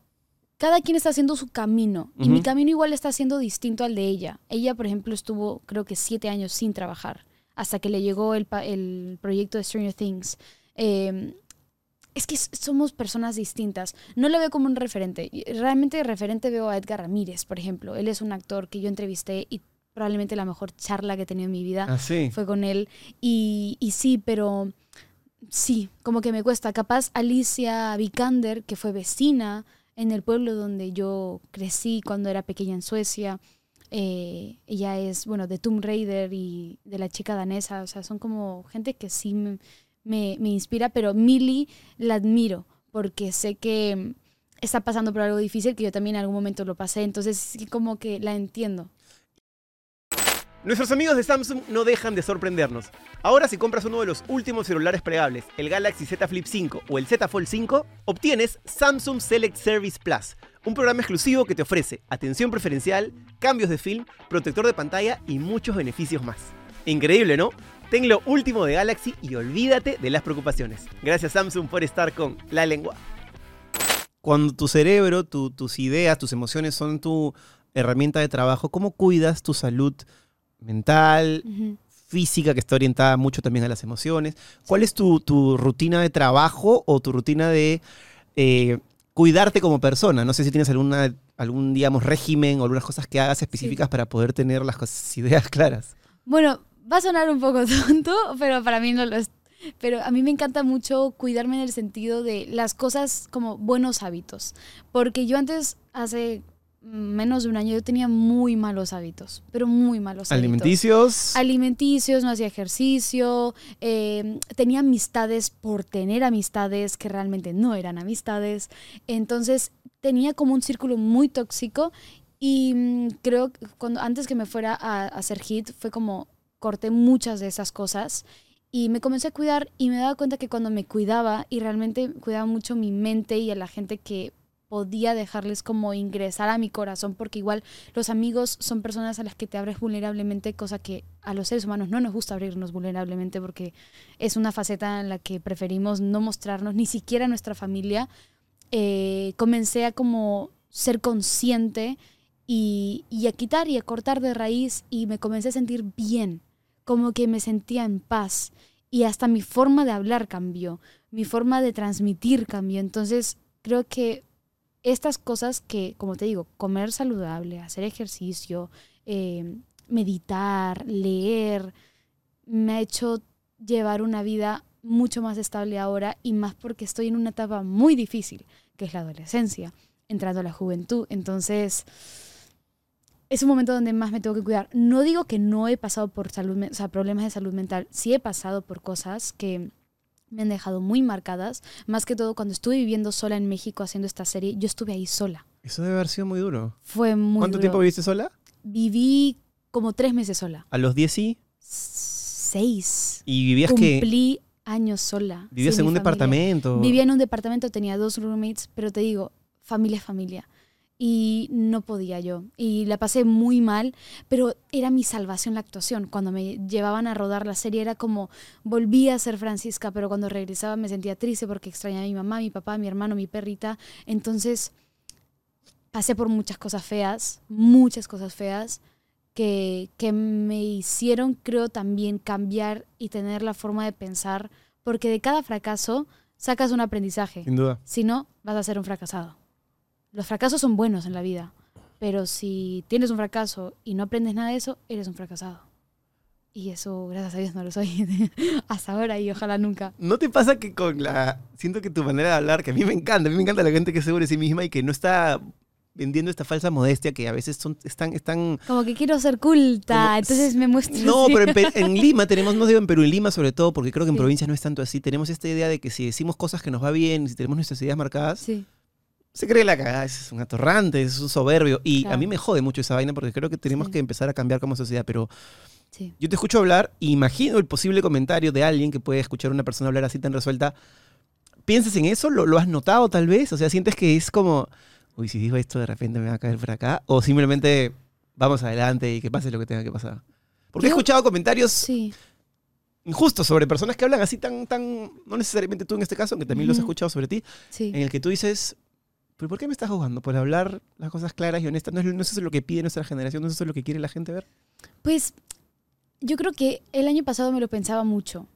cada quien está haciendo su camino y mi camino igual está siendo distinto al de ella. Ella, por ejemplo, estuvo creo que siete años sin trabajar hasta que le llegó el, el proyecto de Stranger Things. Eh, es que somos personas distintas. No lo veo como un referente. Realmente de referente veo a Edgar Ramírez, por ejemplo. Él es un actor que yo entrevisté y probablemente la mejor charla que he tenido en mi vida Ah, sí. fue con él. Y, y sí, pero sí, como que me cuesta. Capaz Alicia Vikander, que fue vecina en el pueblo donde yo crecí cuando era pequeña en Suecia. eh, ella es, bueno, de Tomb Raider y de la chica danesa. O sea, son como gente que sí me, me, me inspira, pero Millie la admiro porque sé que está pasando por algo difícil que yo también en algún momento lo pasé. Entonces, como que la entiendo. Nuestros amigos de Samsung no dejan de sorprendernos. Ahora si compras uno de los últimos celulares plegables, el Galaxy Z Flip 5 o el Z Fold 5, obtienes Samsung Select Service Plus, un programa exclusivo que te ofrece atención preferencial, cambios de film, protector de pantalla y muchos beneficios más. Increíble, ¿no? Ten lo último de Galaxy y olvídate de las preocupaciones. Gracias Samsung por estar con La Lengua. Cuando tu cerebro, tu- tus ideas, tus emociones son tu herramienta de trabajo, ¿cómo cuidas tu salud mental, física, que está orientada mucho también a las emociones? ¿Cuál es tu, tu rutina de trabajo o tu rutina de eh, cuidarte como persona? No sé si tienes alguna, algún, digamos, régimen o algunas cosas que hagas específicas para poder tener las cosas- ideas claras. Bueno, va a sonar un poco tonto, pero para mí no lo es. Pero a mí me encanta mucho cuidarme en el sentido de las cosas como buenos hábitos. Porque yo antes, hace menos de un año, yo tenía muy malos hábitos, pero muy malos hábitos. Alimenticios. Alimenticios, no hacía ejercicio, eh, tenía amistades por tener amistades que realmente no eran amistades. Entonces tenía como un círculo muy tóxico y mm, creo que cuando, antes que me fuera a, a hacer hit fue como corté muchas de esas cosas y me comencé a cuidar y me daba cuenta que cuando me cuidaba y realmente cuidaba mucho mi mente y a la gente que podía dejarles como ingresar a mi corazón porque igual los amigos son personas a las que te abres vulnerablemente, cosa que a los seres humanos no nos gusta abrirnos vulnerablemente porque es una faceta en la que preferimos no mostrarnos ni siquiera a nuestra familia. Eh, comencé a como ser consciente y, y a quitar y a cortar de raíz y me comencé a sentir bien, como que me sentía en paz y hasta mi forma de hablar cambió, mi forma de transmitir cambió. Entonces creo que estas cosas que, como te digo, comer saludable, hacer ejercicio, eh, meditar, leer, me ha hecho llevar una vida mucho más estable ahora y más porque estoy en una etapa muy difícil, que es la adolescencia, entrando a la juventud. Entonces, es un momento donde más me tengo que cuidar. No digo que no he pasado por salud, o sea, problemas de salud mental, sí he pasado por cosas que me han dejado muy marcadas, más que todo cuando estuve viviendo sola en México haciendo esta serie, yo estuve ahí sola. Eso debe haber sido muy duro. Fue muy ¿Cuánto duro. tiempo viviste sola? Viví como tres meses sola. A los 10 sí. Seis. Y vivías que Cumplí años sola. vivías en un familia. departamento. Vivía en un departamento, tenía dos roommates, pero te digo, familia es familia. Y no podía yo. Y la pasé muy mal, pero era mi salvación la actuación. Cuando me llevaban a rodar la serie era como, volvía a ser Francisca, pero cuando regresaba me sentía triste porque extrañaba a mi mamá, mi papá, mi hermano, mi perrita. Entonces, pasé por muchas cosas feas, muchas cosas feas, que, que me hicieron, creo, también cambiar y tener la forma de pensar, porque de cada fracaso sacas un aprendizaje. Sin duda. Si no, vas a ser un fracasado. Los fracasos son buenos en la vida, pero si tienes un fracaso y no aprendes nada de eso, eres un fracasado. Y eso, gracias a Dios, no lo soy hasta ahora y ojalá nunca. ¿No te pasa que con la... Siento que tu manera de hablar, que a mí me encanta, a mí me encanta la gente que es segura de sí misma y que no está vendiendo esta falsa modestia que a veces son, están, están... Como que quiero ser culta, Como- entonces me muestro. No, así. pero en, Pe- en Lima tenemos, no digo en Perú, en Lima sobre todo, porque creo que en Sí. provincias no es tanto así, tenemos esta idea de que si decimos cosas que nos va bien, si tenemos nuestras ideas marcadas, Sí, se cree la cagada, es un atorrante, es un soberbio. Y a Claro. mí me jode mucho esa vaina porque creo que tenemos Sí. que empezar a cambiar como sociedad, pero sí. yo te escucho hablar y imagino el posible comentario de alguien que puede escuchar a una persona hablar así tan resuelta. ¿Piensas en eso? ¿Lo, lo has notado tal vez? O sea, ¿sientes que es como, uy, si digo esto de repente me va a caer por acá? ¿O simplemente vamos adelante y que pase lo que tenga que pasar? Porque he Yo- escuchado comentarios Sí, injustos sobre personas que hablan así tan, tan, no necesariamente tú en este caso, que también los he escuchado sobre ti, en el que tú dices, ¿pero por qué me estás jugando? ¿Por hablar las cosas claras y honestas? ¿No es, no es eso lo que pide nuestra generación? ¿No es eso lo que quiere la gente ver? Pues yo creo que el año pasado me lo pensaba mucho,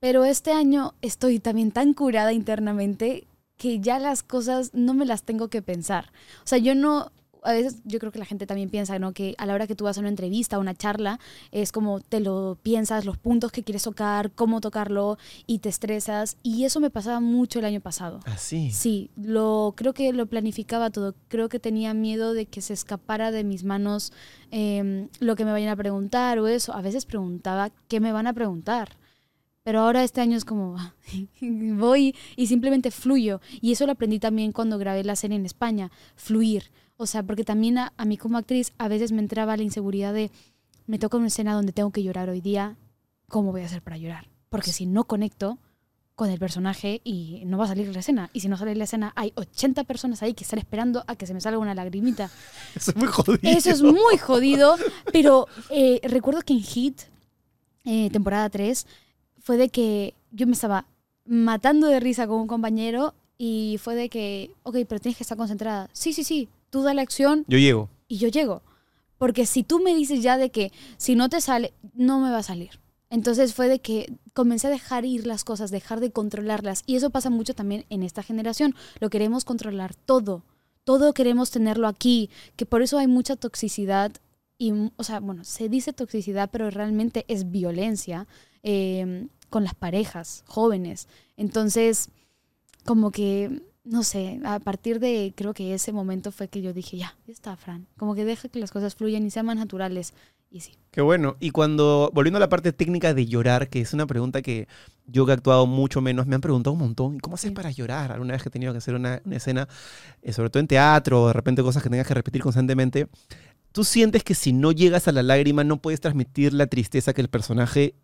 pero este año estoy también tan curada internamente que ya las cosas no me las tengo que pensar. O sea, yo no, a veces yo creo que la gente también piensa, ¿no? Que a la hora que tú vas a una entrevista, a una charla, es como te lo piensas, los puntos que quieres tocar, cómo tocarlo y te estresas. Y eso me pasaba mucho el año pasado. Así. Sí, lo, creo que lo planificaba todo. Creo que tenía miedo de que se escapara de mis manos em, lo que me vayan a preguntar o eso. A veces preguntaba qué me van a preguntar. Pero ahora este año es como, voy y simplemente fluyo. Y eso lo aprendí también cuando grabé la serie en España, fluir. O sea, porque también a, a mí como actriz a veces me entraba la inseguridad de, me toca una escena donde tengo que llorar hoy día, ¿cómo voy a hacer para llorar? Porque si no conecto con el personaje y no va a salir la escena. Y si no sale la escena, hay 80 personas ahí que están esperando a que se me salga una lagrimita. Eso es muy jodido. Eso es muy jodido, pero eh, recuerdo que en Hit, eh, temporada 3, fue de que yo me estaba matando de risa con un compañero y fue de que, ok, pero tienes que estar concentrada. Sí, sí, sí, tú da la acción Yo llego. y yo llego. Porque si tú me dices ya de que si no te sale, no me va a salir. Entonces fue de que comencé a dejar ir las cosas, dejar de controlarlas. Y eso pasa mucho también en esta generación. Lo queremos controlar todo. Todo queremos tenerlo aquí. Que por eso hay mucha toxicidad. Y, o sea, bueno, se dice toxicidad, pero realmente es violencia eh, con las parejas jóvenes. Entonces, como que, no sé, a partir de creo que ese momento fue que yo dije, ya, ya está, Fran. Como que deja que las cosas fluyan y sean más naturales. Y sí. Qué bueno. Y cuando, volviendo a la parte técnica de llorar, que es una pregunta que yo que he actuado mucho menos, me han preguntado un montón. ¿Y cómo haces Sí. para llorar? Alguna vez que he tenido que hacer una, una escena, eh, sobre todo en teatro, o de repente cosas que tengas que repetir constantemente. ¿Tú sientes que si no llegas a la lágrima no puedes transmitir la tristeza que el personaje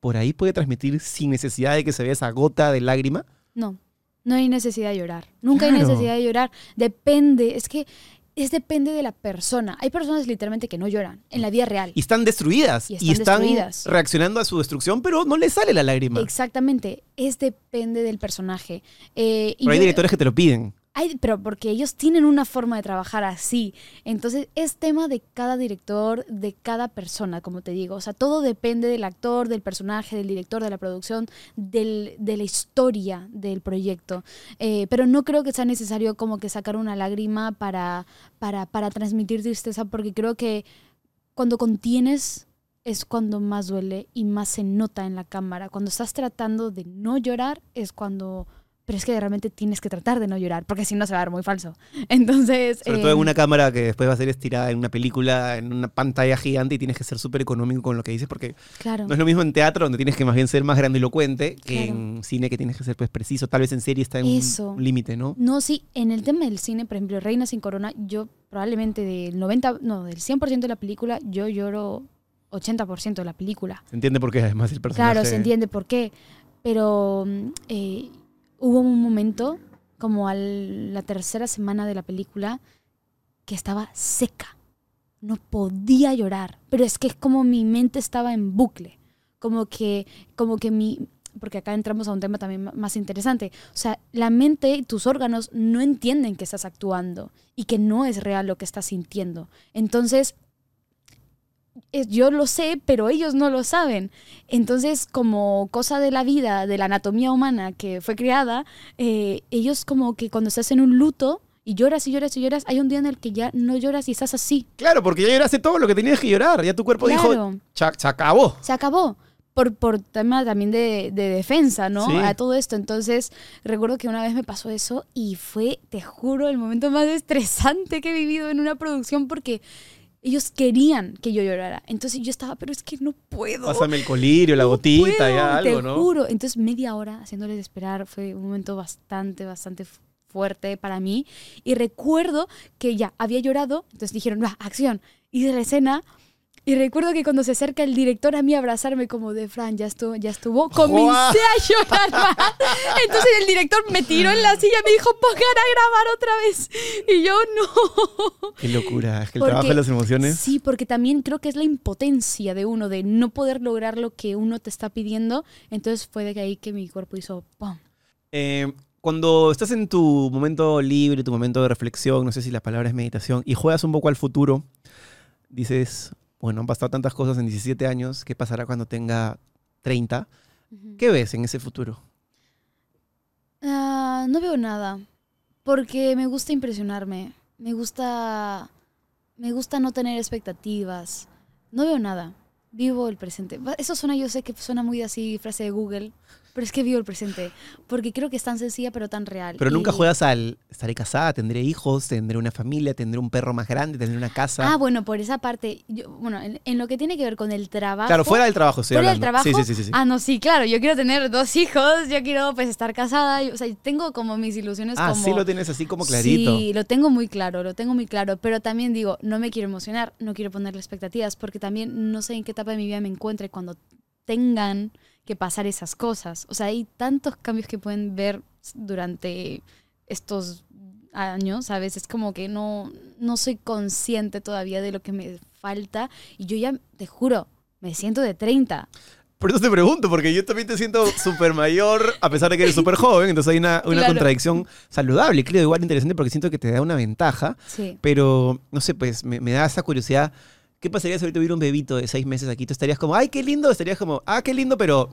por ahí puede transmitir sin necesidad de que se vea esa gota de lágrima? No, no hay necesidad de llorar. Nunca Claro. hay necesidad de llorar. Depende, es que es depende de la persona. Hay personas literalmente que no lloran en la vida real. Y están destruidas. Y Y están destruidas. reaccionando a su destrucción, pero no les sale la lágrima. Exactamente, es depende del personaje. Eh, y Pero hay yo- directores que te lo piden. Pero porque ellos tienen una forma de trabajar así. Entonces es tema de cada director, de cada persona, como te digo. O sea, todo depende del actor, del personaje, del director, de la producción, del- de la historia del proyecto. Eh, pero no creo que sea necesario como que sacar una lágrima para, para, para transmitir tristeza, porque creo que cuando contienes es cuando más duele y más se nota en la cámara. Cuando estás tratando de no llorar es cuando... Pero es que realmente tienes que tratar de no llorar, porque si no se va a ver muy falso. Entonces... Sobre todo en eh, una cámara que después va a ser estirada en una película, en una pantalla gigante y tienes que ser súper económico con lo que dices porque Claro. no es lo mismo en teatro donde tienes que más bien ser más grandilocuente que Claro. en cine que tienes que ser pues preciso. Tal vez en serie está en un- Eso. un límite, ¿no? No, sí, en el tema del cine, por ejemplo, Reina sin Corona, yo probablemente del 90, no, del 100% de la película, yo lloro 80% de la película. Se entiende por qué además el personaje... Claro, se entiende por qué. Pero mm, eh, hubo un momento, como a la tercera semana de la película, que estaba seca. No podía llorar. Pero es que es como mi mente estaba en bucle. Como que, como que mi. Porque acá entramos a un tema también más interesante. O sea, la mente y tus órganos no entienden que estás actuando y que no es real lo que estás sintiendo. Entonces, es- yo lo sé, pero ellos no lo saben. Entonces, como cosa de la vida, de la anatomía humana que fue creada, eh, ellos como que cuando estás en un luto y lloras y lloras y lloras, hay un día en el que ya no lloras y estás así. Claro, porque ya lloraste todo lo que tenías que llorar. Ya tu cuerpo dijo, Claro. "Cha- se acabó. Se acabó. Por, por tema también de, de defensa, ¿no? Sí. A todo esto. Entonces, recuerdo que una vez me pasó eso y fue, te juro, el momento más estresante que he vivido en una producción porque ellos querían que yo llorara. Entonces yo estaba, pero es que no puedo. Pásame el colirio, la No gotita, puedo, ya algo, te ¿no? juro. Entonces media hora haciéndoles esperar fue un momento bastante, bastante fu- fuerte para mí. Y recuerdo que ya había llorado, entonces dijeron, va, acción. Hice la escena. Y recuerdo que cuando se acerca el director a mí a abrazarme como de Fran, ya estuvo, ya estuvo, comencé a llorar más. Entonces el director me tiró en la silla y me dijo, pongan a grabar otra vez. Y yo, no. Qué locura. Es que el Porque- trabajo de las emociones... Sí, porque también creo que es la impotencia de uno, de no poder lograr lo que uno te está pidiendo. Entonces fue de ahí que mi cuerpo hizo ¡pum! Eh, cuando estás en tu momento libre, tu momento de reflexión, no sé si la palabra es meditación, y juegas un poco al futuro, dices, bueno, han pasado tantas cosas en 17 años, ¿qué pasará cuando tenga 30? ¿Qué ves en ese futuro? Ah, no veo nada, porque me gusta impresionarme, me gusta, me gusta no tener expectativas. No veo nada, vivo el presente. Eso suena, yo sé que suena muy así, frase de Google, pero es que vivo el presente, porque creo que es tan sencilla pero tan real. Pero nunca Y- juegas al, estaré casada, tendré hijos, tendré una familia, tendré un perro más grande, tendré una casa. Ah, bueno, por esa parte, yo- bueno, en, en lo que tiene que ver con el trabajo. claro, fuera del trabajo estoy ¿Fuera del hablando. trabajo? Sí, sí, sí, sí. Ah, no, sí, claro. Yo quiero tener dos hijos, yo quiero pues estar casada. yo- o sea, tengo como mis ilusiones Ah, como... sí lo tienes así como clarito. Sí, lo tengo muy claro, lo tengo muy claro. Pero también digo, no me quiero emocionar, no quiero ponerle expectativas, porque también no sé en qué etapa de mi vida me encuentre cuando tengan que pasar esas cosas. O sea, hay tantos cambios que pueden ver durante estos años, ¿sabes? Es como que no, no soy consciente todavía de lo que me falta. Y yo ya, te juro, me siento de 30. Por eso te pregunto, porque yo también te siento súper mayor, a pesar de que eres súper joven, entonces hay una, una Claro. contradicción saludable, creo, igual interesante, porque siento que te da una ventaja, Sí. pero no sé, pues me, me da esa curiosidad. ¿Qué pasaría si ahorita hubiera un bebito de seis meses aquí? ¿Tú estarías como, ay, qué lindo? Estarías como, ah, qué lindo, pero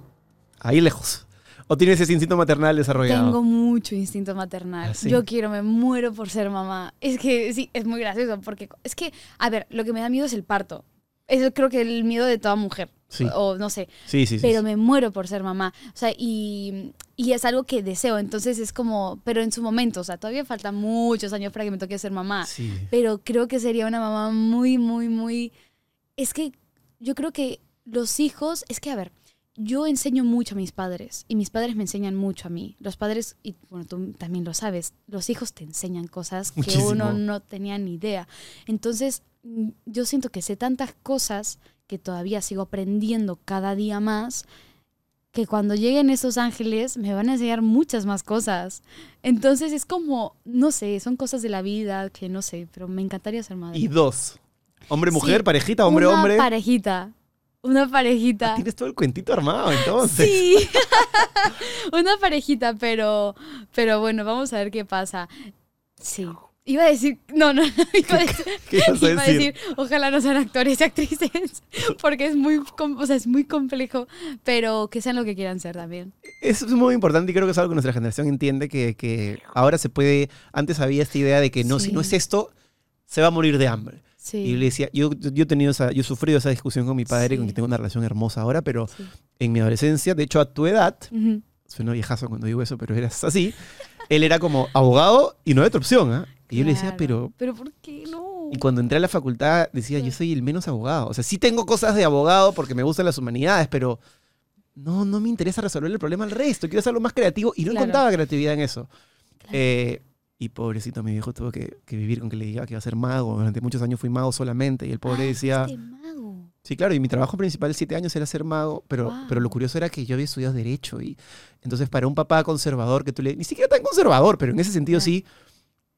ahí lejos. ¿O tienes ese instinto maternal desarrollado? Tengo mucho instinto maternal. ¿Ah, sí? Yo quiero, me muero por ser mamá. Es que sí, es muy gracioso porque es que, a ver, lo que me da miedo es el parto. Eso creo que el miedo de toda mujer. Sí. O no sé, Sí, sí, sí. pero me muero por ser mamá. O sea, y, y es algo que deseo. Entonces es como, pero en su momento, o sea, todavía faltan muchos años para que me toque ser mamá. Sí. Pero creo que sería una mamá muy, muy, muy... Es que yo creo que los hijos, es que, a ver, yo enseño mucho a mis padres y mis padres me enseñan mucho a mí. Los padres, y bueno, tú también lo sabes, los hijos te enseñan cosas que Muchísimo. uno no tenía ni idea. Entonces, mm, yo siento que sé tantas cosas que todavía sigo aprendiendo cada día más que cuando lleguen esos ángeles me van a enseñar muchas más cosas. Entonces es como, no sé, son cosas de la vida que no sé, pero me encantaría ser madre. Y dos. Hombre-mujer, Sí. parejita, hombre-hombre. parejita. Una parejita. Ah, Tienes todo el cuentito armado, entonces. Sí. Una parejita, pero, pero bueno, vamos a ver qué pasa. Sí. Iba a decir, no, no, no, iba a decir, ¿Qué ibas a iba a decir? decir, ojalá no sean actores y actrices, porque es muy, o sea, es muy complejo, pero que sean lo que quieran ser también. Eso es muy importante y creo que es algo que nuestra generación entiende que, que ahora se puede, antes había esta idea de que no, si no es esto, se va a morir de hambre. Sí. Y le decía, yo, yo he tenido esa, yo he sufrido esa discusión con mi padre, Sí. con quien tengo una relación hermosa ahora, pero Sí. en mi adolescencia, de hecho a tu edad, Ujú. suena viejazo cuando digo eso, pero eras así, él era como abogado y no hay otra opción, ¿ah? Y yo le decía, pero... Pero ¿por qué no? Y cuando entré a la facultad decía, yo soy el menos abogado. O sea, sí tengo cosas de abogado porque me gustan las humanidades, pero no, no me interesa resolver el problema al resto. Quiero hacerlo más creativo y no Claro. encontraba creatividad en eso. Claro. Eh, y pobrecito, mi viejo tuvo que, que vivir con que le diga que iba a ser mago. Durante muchos años fui mago solamente y el pobre Ah, decía... mago. Sí, claro, y mi trabajo principal siete años era ser mago, pero, Wow. pero lo curioso era que yo había estudiado Derecho y entonces para un papá conservador que tú le... Ni siquiera tan conservador, pero en ese sentido sí,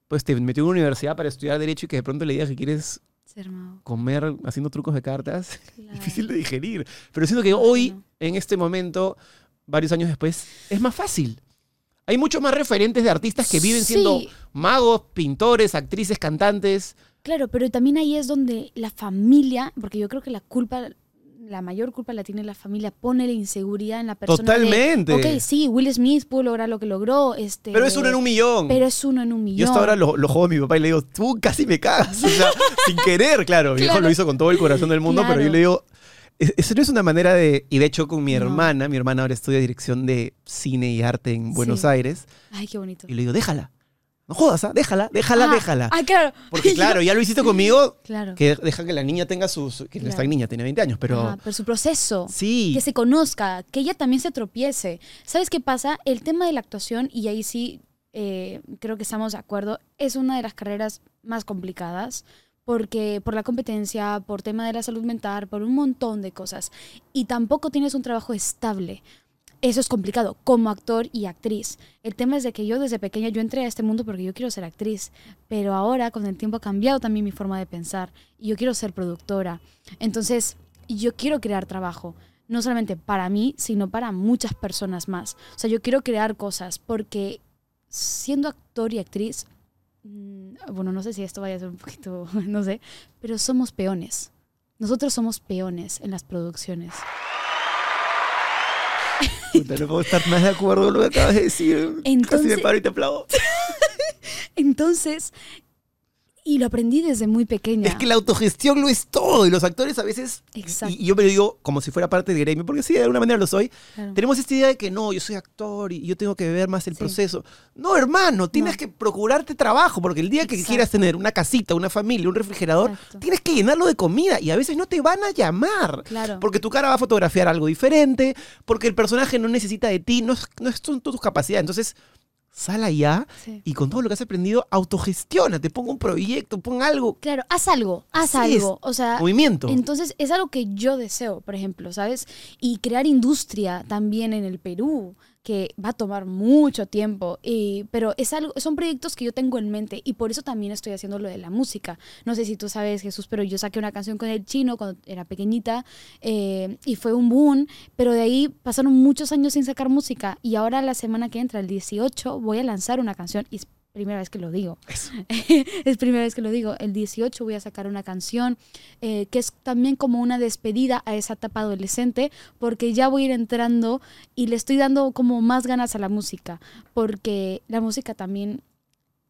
pues te metió en una universidad para estudiar Derecho y que de pronto le digas que quieres Ser mago. comer haciendo trucos de cartas, Claro. difícil de digerir. Pero siento que hoy, en este momento, varios años después, es más fácil. Hay muchos más referentes de artistas que viven siendo magos, pintores, actrices, cantantes. Claro, pero también ahí es donde la familia, porque yo creo que la culpa, la mayor culpa la tiene la familia, pone la inseguridad en la persona. de, Totalmente. ok, sí, Will Smith pudo lograr lo que logró. Este, Pero es uno en un millón. Pero es uno en un millón. Yo hasta ahora lo, lo juego a mi papá y le digo, tú casi me cagas. O sea, sin querer, claro. Mi Claro. lo hizo con todo el corazón del mundo, pero yo le digo, "Es- eso no es una manera de... Y de hecho con mi No. hermana, mi hermana ahora estudia dirección de cine y arte en Buenos Sí. Aires, Ay, qué bonito. y le digo, déjala. No jodas, ¿ah? déjala, déjala, Ah, déjala. Ah, claro. Porque claro, ya lo hiciste conmigo, Claro. que deja que la niña tenga su... su- que no está Claro. niña, tiene 20 años, pero... Ajá, pero su proceso. Sí. Que se conozca, que ella también se tropiece. ¿Sabes qué pasa? El tema de la actuación, y ahí sí eh, creo que estamos de acuerdo, es una de las carreras más complicadas. Porque por la competencia, por tema de la salud mental, por un montón de cosas. Y tampoco tienes un trabajo estable. Eso es complicado como actor y actriz. El tema es de que yo desde pequeña yo entré a este mundo porque yo quiero ser actriz, pero ahora con el tiempo ha cambiado también mi forma de pensar y yo quiero ser productora. Entonces, yo quiero crear trabajo, no solamente para mí, sino para muchas personas más. O sea, yo quiero crear cosas porque siendo actor y actriz, bueno, no sé si esto vaya a ser un poquito, no sé, pero somos peones. Nosotros somos peones en las producciones. Puta, no puedo estar más de acuerdo con lo que acabas de decir. Casi me Entonces- paro y te aplaudo. Entonces, y lo aprendí desde muy pequeña. Es que la autogestión lo es todo. Y los actores a veces... Exacto. Y, y yo me lo digo como si fuera parte del gremio, porque sí, de alguna manera lo soy. Claro. Tenemos esta idea de que no, yo soy actor y yo tengo que ver más el Sí. proceso. No, hermano, tienes No. que procurarte trabajo, porque el día que quieras tener una casita, una familia, un refrigerador, Exacto. tienes que llenarlo de comida y a veces no te van a llamar. Claro. Porque tu cara va a fotografiar algo diferente, porque el personaje no necesita de ti, no, es- no son tus capacidades. Entonces, sal allá Sí. y con todo lo que has aprendido, autogestiona, te ponga un proyecto, pon algo, Claro, haz algo, haz Así es. algo. O sea, movimiento. entonces es algo que yo deseo, por ejemplo, ¿sabes? Y crear industria también en el Perú, que va a tomar mucho tiempo, y- pero es algo, son proyectos que yo tengo en mente y por eso también estoy haciendo lo de la música. No sé si tú sabes, Jesús, pero yo saqué una canción con el chino cuando era pequeñita eh, y fue un boom, pero de ahí pasaron muchos años sin sacar música y ahora la semana que entra, el 18, voy a lanzar una canción primera vez que lo digo. es primera vez que lo digo. El 18 voy a sacar una canción eh, que es también como una despedida a esa etapa adolescente, porque ya voy a ir entrando y le estoy dando como más ganas a la música, porque la música también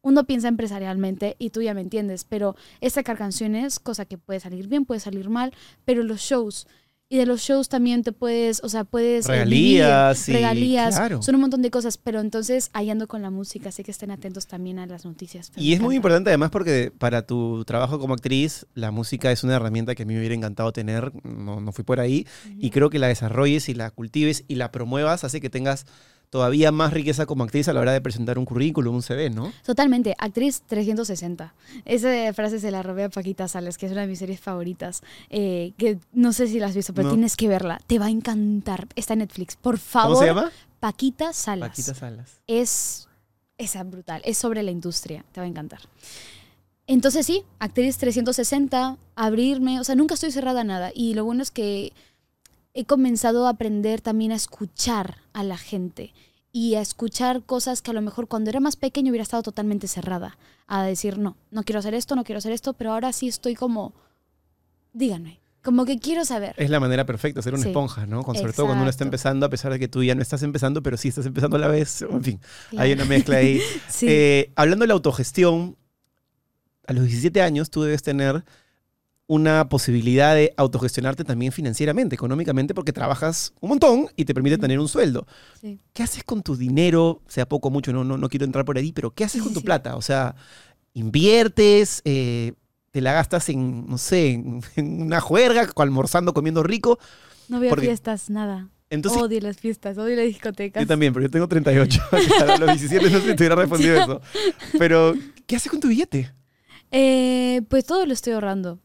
uno piensa empresarialmente y tú ya me entiendes, pero es sacar canciones, cosa que puede salir bien, puede salir mal, pero los shows y de los shows también te puedes, o sea, puedes eh, Regalías vivir, regalías, claro. son un montón de cosas, pero entonces ahí ando con la música, así que estén atentos también a las noticias. Y es muy importante además porque para tu trabajo como actriz, la música es una herramienta que a mí me hubiera encantado tener, no, no fui por ahí, y creo que la desarrolles y la cultives y la promuevas hace que tengas todavía más riqueza como actriz a la hora de presentar un currículum, un CV, ¿no? Totalmente, actriz 360. Esa frase se la robé a Paquita Salas, que es una de mis series favoritas, eh, que no sé si la has visto, pero No. tienes que verla, te va a encantar. Está en Netflix, por favor. ¿Cómo se llama? Paquita Salas. Paquita Salas. es, es brutal, es sobre la industria, te va a encantar. Entonces sí, actriz 360, abrirme, o sea, nunca estoy cerrada a nada. Y lo bueno es que he comenzado a aprender también a escuchar a la gente. y a escuchar cosas que a lo mejor cuando era más pequeño hubiera estado totalmente cerrada. A decir, no, no quiero hacer esto, no quiero hacer esto, pero ahora sí estoy como, díganme, como que quiero saber. Es la manera perfecta, ser una Sí. esponja, ¿no? Con- sobre todo cuando uno está empezando, a pesar de que tú ya no estás empezando, pero sí estás empezando a la vez. En fin, Claro. hay una mezcla ahí. Sí. Eh, hablando de la autogestión, a los 17 años tú debes tener una posibilidad de autogestionarte también financieramente, económicamente, porque trabajas un montón y te permite tener un sueldo. Sí. ¿Qué haces con tu dinero? Sea poco o mucho, no, no, no quiero entrar por ahí, pero ¿qué haces Sí, con tu sí. plata? O sea, inviertes, eh, te la gastas en, no sé, en, en una juerga, almorzando, comiendo rico. no veo porque- fiestas, nada. Entonces, odio las fiestas, odio las discotecas. yo también, pero yo tengo 38. a los 17 no sé si te hubiera respondido eso. Pero, ¿qué haces con tu billete? Eh, pues todo lo estoy ahorrando.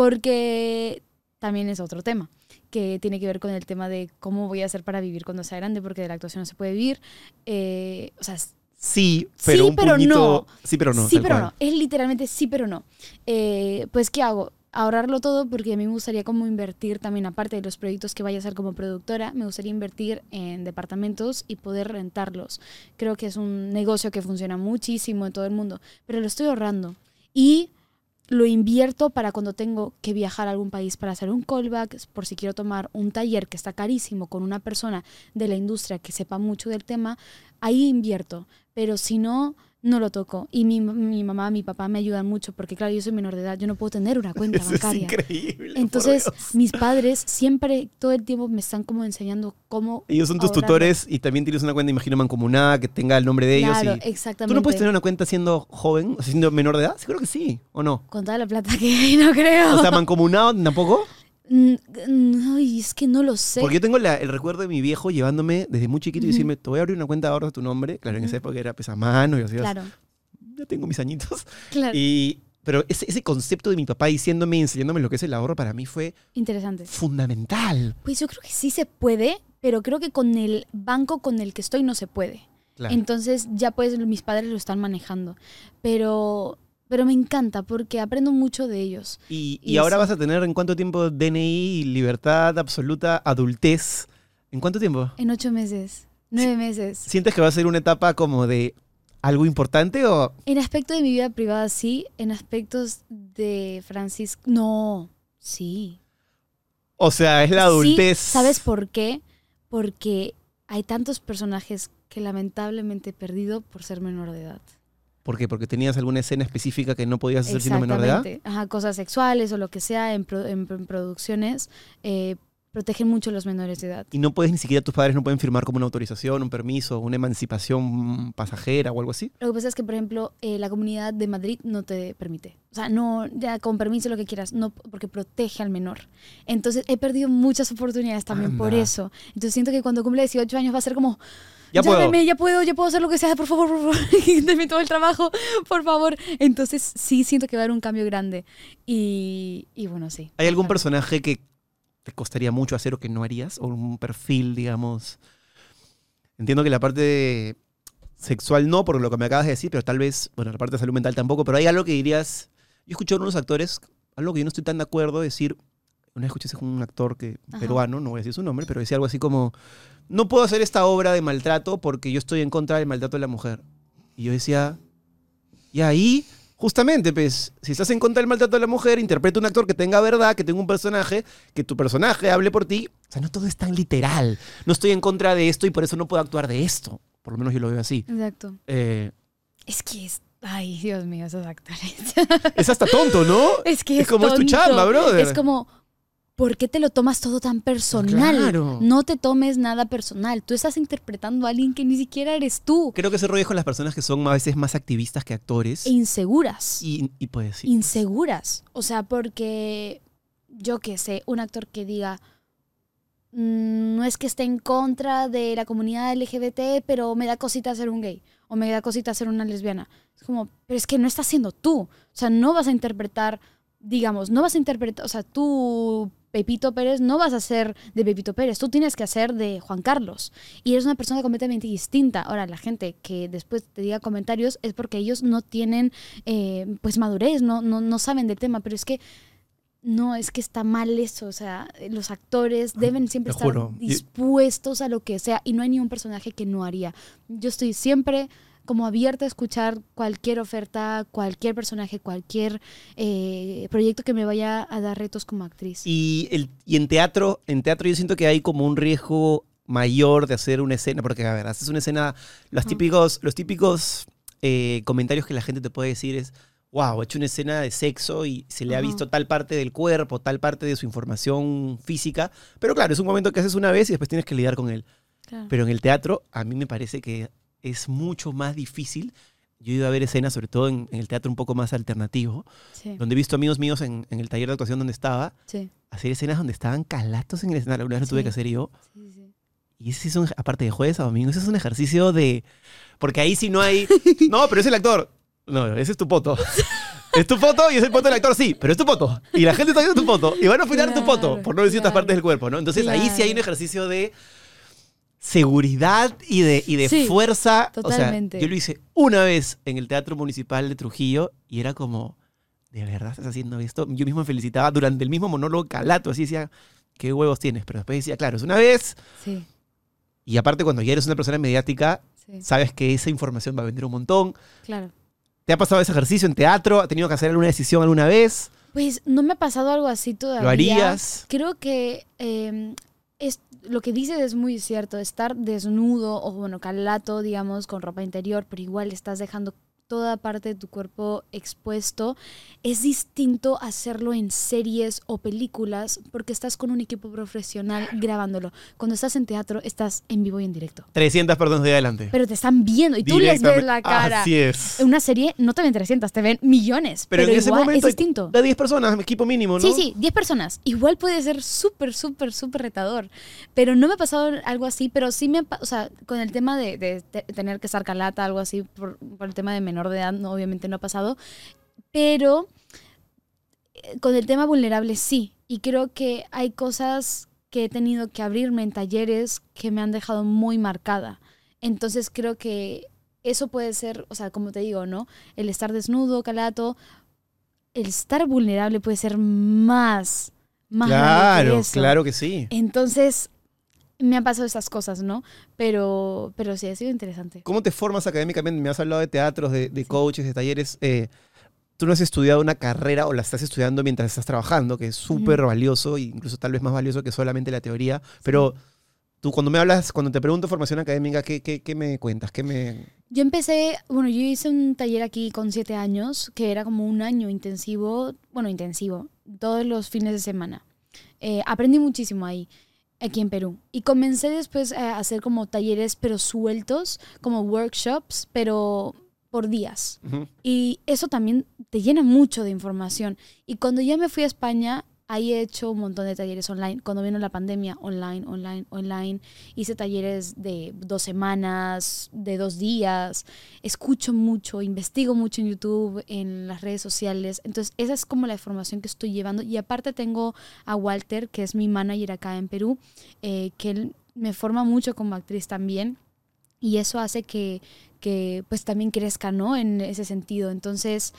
Porque también es otro tema, que tiene que ver con el tema de cómo voy a hacer para vivir cuando sea grande, porque de la actuación no se puede vivir. Eh, o sea, Sí, pero Sí, un pero puñito- no. Sí, pero no. sí, pero cual. no. Es literalmente sí, pero no. Eh, pues, ¿qué hago? Ahorrarlo todo porque a mí me gustaría como invertir también, aparte de los proyectos que vaya a hacer como productora, me gustaría invertir en departamentos y poder rentarlos. Creo que es un negocio que funciona muchísimo en todo el mundo, pero lo estoy ahorrando. Y lo invierto para cuando tengo que viajar a algún país para hacer un callback, por si quiero tomar un taller que está carísimo con una persona de la industria que sepa mucho del tema, ahí invierto. Pero si no, no lo toco. Y mi, mi mamá, mi papá me ayudan mucho porque, claro, yo soy menor de edad, yo no puedo tener una cuenta Eso es bancaria. increíble. por Entonces, Dios. mis padres siempre, todo el tiempo me están como enseñando cómo... Ellos son tus tutores y también tienes una cuenta, imagino, mancomunada que tenga el nombre de ellos. Claro, y... exactamente. ¿Tú no puedes tener una cuenta siendo joven, o sea, siendo menor de edad? Seguro que sí, ¿o no? Con toda la plata que hay, no creo. O sea, mancomunado tampoco. Ay, es que no lo sé. Porque yo tengo la- el recuerdo de mi viejo llevándome desde muy chiquito y decirme, te voy a abrir una cuenta de ahorros a tu nombre. Claro, en esa época era pesa mano y así. Claro, Ya tengo mis añitos. claro. Y, pero ese, ese concepto de mi papá diciéndome enseñándome lo que es el ahorro para mí fue Interesante. fundamental. Pues yo creo que sí se puede, pero creo que con el banco con el que estoy no se puede. Claro. Entonces ya pues mis padres lo están manejando. Pero, pero me encanta porque aprendo mucho de ellos. Y, y Y ahora vas a tener en cuánto tiempo DNI, libertad absoluta, adultez. ¿En cuánto tiempo? En ocho meses, nueve meses. ¿Sientes que va a ser una etapa como de algo importante o En aspecto de mi vida privada sí, en aspectos de Francisco, no, sí. o sea, es la adultez? Sí, ¿Sabes por qué? Porque hay tantos personajes que lamentablemente he perdido por ser menor de edad. ¿Por qué? Porque tenías alguna escena específica que no podías hacer siendo menor de edad. Ajá, cosas sexuales o lo que sea en, pro- en- en producciones eh, protegen mucho a los menores de edad. Y no puedes ni siquiera tus padres no pueden firmar como una autorización, un permiso, una emancipación pasajera o algo así. Lo que pasa es que, por ejemplo, eh, la comunidad de Madrid no te permite. O sea, no, ya con permiso lo que quieras, no, porque protege al menor. Entonces, he perdido muchas oportunidades también por Anda. eso. Entonces, siento que cuando cumple 18 años va a ser como, Ya puedo. ya puedo, ya puedo hacer lo que sea, por favor, por favor, denme todo el trabajo, por favor. Entonces, sí siento que va a haber un cambio grande. Y, y bueno, sí. ¿Hay algún personaje que te costaría mucho hacer o que no harías? ¿O un perfil, digamos? Entiendo que la parte sexual no, por lo que me acabas de decir, pero tal vez, bueno, la parte de salud mental tampoco, pero hay algo que dirías, yo escuché a unos actores, algo que yo no estoy tan de acuerdo, decir, una vez escuché a un actor que, Ajá. peruano, no voy a decir su nombre, pero decía algo así como, no puedo hacer esta obra de maltrato porque yo estoy en contra del maltrato de la mujer. Y yo decía, y ahí, justamente, pues, si estás en contra del maltrato de la mujer, interpreta un actor que tenga verdad, que tenga un personaje, que tu personaje hable por ti. O sea, no todo es tan literal. No estoy en contra de esto y por eso no puedo actuar de esto. Por lo menos yo lo veo así. Exacto. Eh, Es que es... Ay, Dios mío, esos actores. es hasta tonto, ¿no? Es que Es es, como es tu tonto. chamba, brother. Es como, ¿por qué te lo tomas todo tan personal? Claro. No te tomes nada personal. Tú estás interpretando a alguien que ni siquiera eres tú. Creo que ese rollo es con las personas que son a veces más activistas que actores. E inseguras. Y, y pues sí. Inseguras. O sea, porque yo qué sé, un actor que diga, "Mm, no es que esté en contra de la comunidad LGBT, pero me da cosita ser un gay. O me da cosita ser una lesbiana. Es como, pero es que no estás siendo tú. O sea, no vas a interpretar, digamos, no vas a interpretar, o sea, tú, Pepito Pérez, no vas a ser de Pepito Pérez. Tú tienes que hacer de Juan Carlos. Y eres una persona completamente distinta. Ahora, la gente que después te diga comentarios es porque ellos no tienen, eh, pues, madurez, no, no, no saben del tema. Pero es que no, es que está mal eso, o sea, los actores deben siempre estar dispuestos a lo que sea y no hay ni un personaje que no haría. Yo estoy siempre como abierta a escuchar cualquier oferta, cualquier personaje, cualquier eh, proyecto que me vaya a dar retos como actriz. Y, el, y en teatro, en teatro yo siento que hay como un riesgo mayor de hacer una escena, porque a ver, haces una escena, los típicos, los típicos eh, comentarios que la gente te puede decir es, wow, he hecho una escena de sexo y se le ha visto tal parte del cuerpo, tal parte de su información física, pero claro, es un momento que haces una vez y después tienes que lidiar con él. Claro. Pero en el teatro a mí me parece que es mucho más difícil. Yo he ido a ver escenas, sobre todo en, en el teatro un poco más alternativo, sí, donde he visto amigos míos en, en el taller de actuación donde estaba, sí, hacer escenas donde estaban calatos en el escenario. Alguna vez lo tuve que hacer yo. Y ese es un, aparte de jueves a domingo, ese es un ejercicio de... Porque ahí sí no hay... No, pero es el actor. No, ese es tu foto. Es tu foto y es el foto del actor, sí, pero es tu foto. Y la gente está viendo tu foto. Y van a opinar tu foto, Claro, por no decir otras claro. partes del cuerpo, ¿no? Entonces ahí sí hay un Claro. ejercicio de seguridad y de, y de Sí, fuerza. totalmente. O sea, yo lo hice una vez en el Teatro Municipal de Trujillo y era como, ¿de verdad estás haciendo esto? Yo mismo me felicitaba durante el mismo monólogo calato, así decía, ¿qué huevos tienes? Pero después decía, claro, es una vez. Sí, Y aparte, cuando ya eres una persona mediática, sí, sabes que esa información va a vender un montón. claro. ¿Te ha pasado ese ejercicio en teatro? ¿Has tenido que hacer alguna decisión alguna vez? Pues no me ha pasado algo así todavía. ¿Lo harías? Creo que eh, es, lo que dices es muy cierto. Estar desnudo o, bueno, calato, digamos, con ropa interior, pero igual estás dejando toda parte de tu cuerpo expuesto. Es distinto hacerlo en series o películas porque estás con un equipo profesional grabándolo. Cuando estás en teatro, estás en vivo y en directo. 300 personas de adelante. Pero te están viendo y tú les ves la cara. Así es. En una serie no te ven 300, te ven millones. Pero, Pero, en ese igual momento es distinto. de 10 personas, equipo mínimo, ¿no? Sí, sí, 10 personas. Igual puede ser súper, súper, súper retador. Pero no me ha pasado algo así, pero sí me ha o sea, con el tema de, de te- tener que estar calata, algo así, por, por el tema de menor de edad, no, obviamente no ha pasado. Pero eh, con el tema vulnerable sí. Y creo que hay cosas que he tenido que abrirme en talleres que me han dejado muy marcada. Entonces creo que eso puede ser, o sea, como te digo, ¿no? El estar desnudo, calato, el estar vulnerable puede ser más, más que Claro, eso. claro que sí. Entonces, me han pasado esas cosas, ¿no? Pero, pero sí, ha sido interesante. ¿Cómo te formas académicamente? Me has hablado de teatros, de, de coaches, de talleres. eh, tú no has estudiado una carrera o la estás estudiando mientras estás trabajando, que es súper valioso, e incluso tal vez más valioso que solamente la teoría. Pero tú cuando me hablas, cuando te pregunto formación académica, ¿qué, qué, qué me cuentas? ¿Qué me... Yo empecé, bueno, yo hice un taller aquí con siete años, que era como un año intensivo, bueno, intensivo, todos los fines de semana. Eh, aprendí muchísimo ahí, aquí en Perú. Y comencé después a hacer como talleres, pero sueltos, como workshops, pero por días. Y eso también te llena mucho de información. Y cuando ya me fui a España, ahí he hecho un montón de talleres online. Cuando vino la pandemia, online, online, online. Hice talleres de dos semanas, de dos días. Escucho mucho, investigo mucho en YouTube, en las redes sociales. Entonces, esa es como la información que estoy llevando. Y aparte tengo a Walter, que es mi manager acá en Perú, eh, que él me forma mucho como actriz también. Y eso hace que, que pues también crezca, ¿no? En ese sentido. Entonces,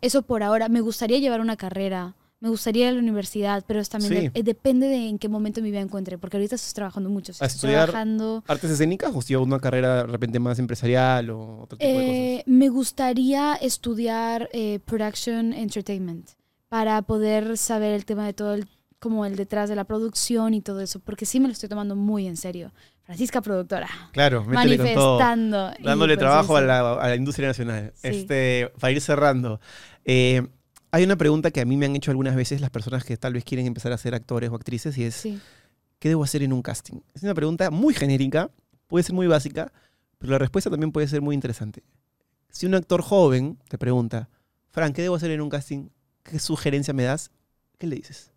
eso por ahora. Me gustaría llevar una carrera. Me gustaría ir a la universidad, pero es también Sí. de- eh, depende de en qué momento mi vida encuentre, porque ahorita estoy trabajando mucho. ¿A Estoy estudiar? trabajando. ¿Artes escénicas o si una carrera de repente más empresarial o otro tipo de cosas? Eh, me gustaría estudiar eh, Production Entertainment para poder saber el tema de todo el, como el detrás de la producción y todo eso, porque sí me lo estoy tomando muy en serio. Francisca productora, Claro, métele con todo. manifestando. Dándole pues trabajo a la, a la industria nacional. Sí. Este, para ir cerrando. eh, hay una pregunta que a mí me han hecho algunas veces las personas que tal vez quieren empezar a ser actores o actrices y es, Sí. ¿qué debo hacer en un casting? Es una pregunta muy genérica, puede ser muy básica, pero la respuesta también puede ser muy interesante. Si un actor joven te pregunta, Fran, ¿qué debo hacer en un casting? ¿Qué sugerencia me das? ¿Qué le dices?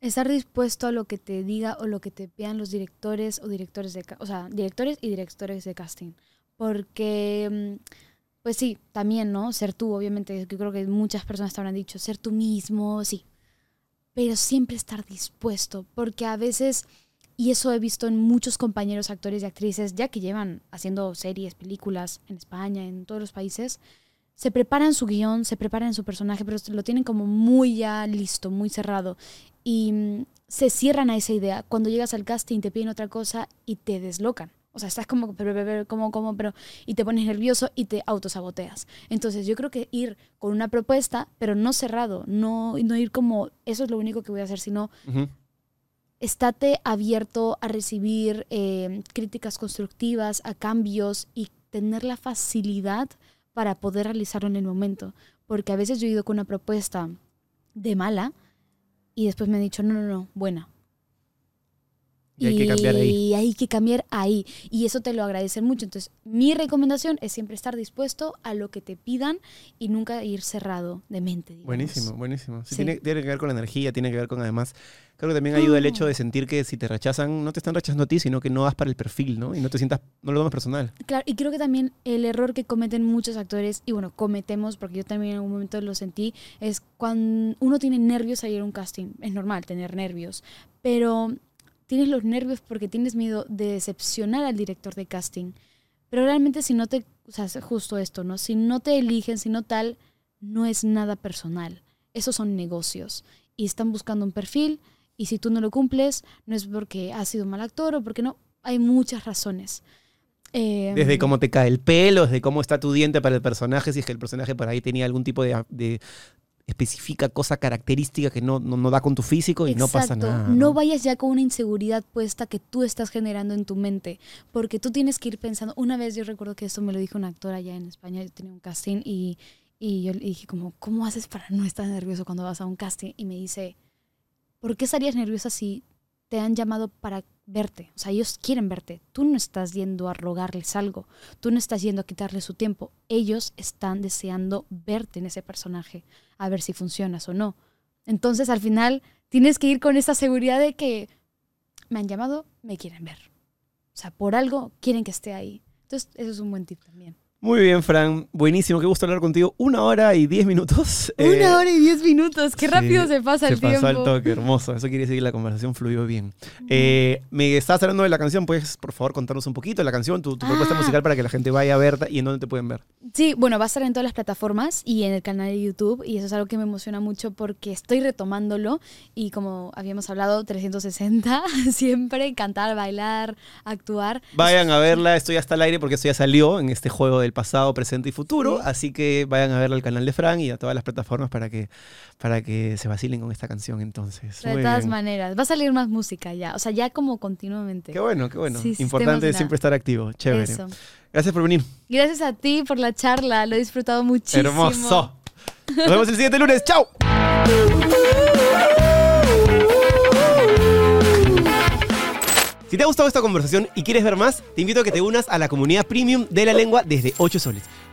Estar dispuesto a lo que te diga o lo que te pidan los directores o directores de, o sea, directores y directores de casting. Porque, mm, pues sí, también, ¿no? Ser tú, obviamente, yo creo que muchas personas te habrán dicho, ser tú mismo, sí. Pero siempre estar dispuesto, porque a veces, y eso he visto en muchos compañeros actores y actrices, ya que llevan haciendo series, películas en España, en todos los países, se preparan su guion, se preparan su personaje, pero lo tienen como muy ya listo, muy cerrado. Y mm, se cierran a esa idea. Cuando llegas al casting te piden otra cosa y te deslocan. O sea, estás como, como, como, pero, y te pones nervioso y te autosaboteas. Entonces, yo creo que ir con una propuesta, pero no cerrado, no, no ir como, eso es lo único que voy a hacer, sino Ujú. estate abierto a recibir eh, críticas constructivas, a cambios y tener la facilidad para poder realizarlo en el momento. Porque a veces yo he ido con una propuesta de mala y después me han dicho, no, no, no, buena. Y hay que cambiar ahí. Y hay que cambiar ahí. Y eso te lo agradecen mucho. Entonces, mi recomendación es siempre estar dispuesto a lo que te pidan y nunca ir cerrado de mente. digamos. Buenísimo, buenísimo. Sí, Sí. Tiene, tiene que ver con la energía, tiene que ver con además. Creo que también ayuda el hecho de sentir que si te rechazan, no te están rechazando a ti, sino que no vas para el perfil, ¿no? Y no te sientas, no lo tomas personal. Claro, y creo que también el error que cometen muchos actores, y bueno, cometemos, porque yo también en algún momento lo sentí, es cuando uno tiene nervios a ir a un casting. Es normal tener nervios, pero tienes los nervios porque tienes miedo de decepcionar al director de casting. Pero realmente si no te, o sea, justo esto, ¿no? Si no te eligen, si no tal, no es nada personal. Esos son negocios. Y están buscando un perfil, y si tú no lo cumples, no es porque has sido mal actor o porque no. Hay muchas razones. Eh, Desde cómo te cae el pelo, desde cómo está tu diente para el personaje, si es que el personaje por ahí tenía algún tipo de específica cosa característica que no, no, no da con tu físico y no pasa nada. No vayas ya con una inseguridad puesta que tú estás generando en tu mente, porque tú tienes que ir pensando. Una vez yo recuerdo que esto me lo dijo una actora allá en España, yo tenía un casting y, y yo le dije como, ¿cómo haces para no estar nervioso cuando vas a un casting? Y me dice, ¿por qué estarías nerviosa si te han llamado para verte? O sea, ellos quieren verte. Tú no estás yendo a rogarles algo, tú no estás yendo a quitarles su tiempo. Ellos están deseando verte en ese personaje, a ver si funcionas o no. Entonces, al final, tienes que ir con esa seguridad de que me han llamado, me quieren ver. O sea, por algo quieren que esté ahí. Entonces, eso es un buen tip también. Muy bien, Fran. Buenísimo, qué gusto hablar contigo. Una hora y diez minutos. Eh, Una hora y diez minutos. Qué sí, rápido se pasa Se el pasó tiempo. al toque, hermoso. Eso quiere decir que la conversación fluyó bien. Eh, me estabas hablando de la canción, puedes por favor contarnos un poquito de la canción, tu, tu propuesta Ah. musical para que la gente vaya a verla y en dónde te pueden ver. Sí, bueno, va a estar en todas las plataformas y en el canal de YouTube y eso es algo que me emociona mucho porque estoy retomándolo y como habíamos hablado, 360, siempre cantar, bailar, actuar. Vayan a verla, estoy hasta al aire porque esto ya salió en este juego del pasado, presente y futuro, Sí. así que vayan a verla al canal de Fran y a todas las plataformas para que, para que se vacilen con esta canción entonces. De todas bien. maneras, va a salir más música ya, o sea, ya como continuamente. Qué bueno, qué bueno. Sí, Importante siempre estar activo. Chévere. Eso. Gracias por venir. Gracias a ti por la charla, lo he disfrutado muchísimo. Hermoso. Nos vemos el siguiente lunes. ¡Chao! Si te ha gustado esta conversación y quieres ver más, te invito a que te unas a la comunidad premium de la lengua desde 8 soles.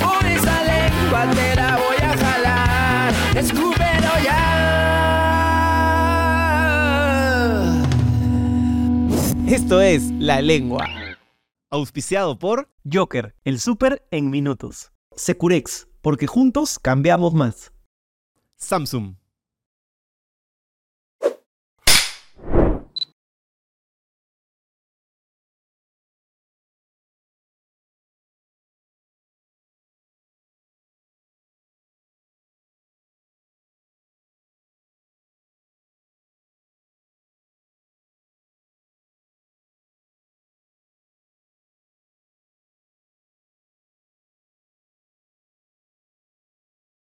Por esa lengua te la voy a jalar. Escúpelo ya. Esto es La Lengua. Auspiciado por Joker, el súper en minutos. Securex, porque juntos cambiamos más. Samsung.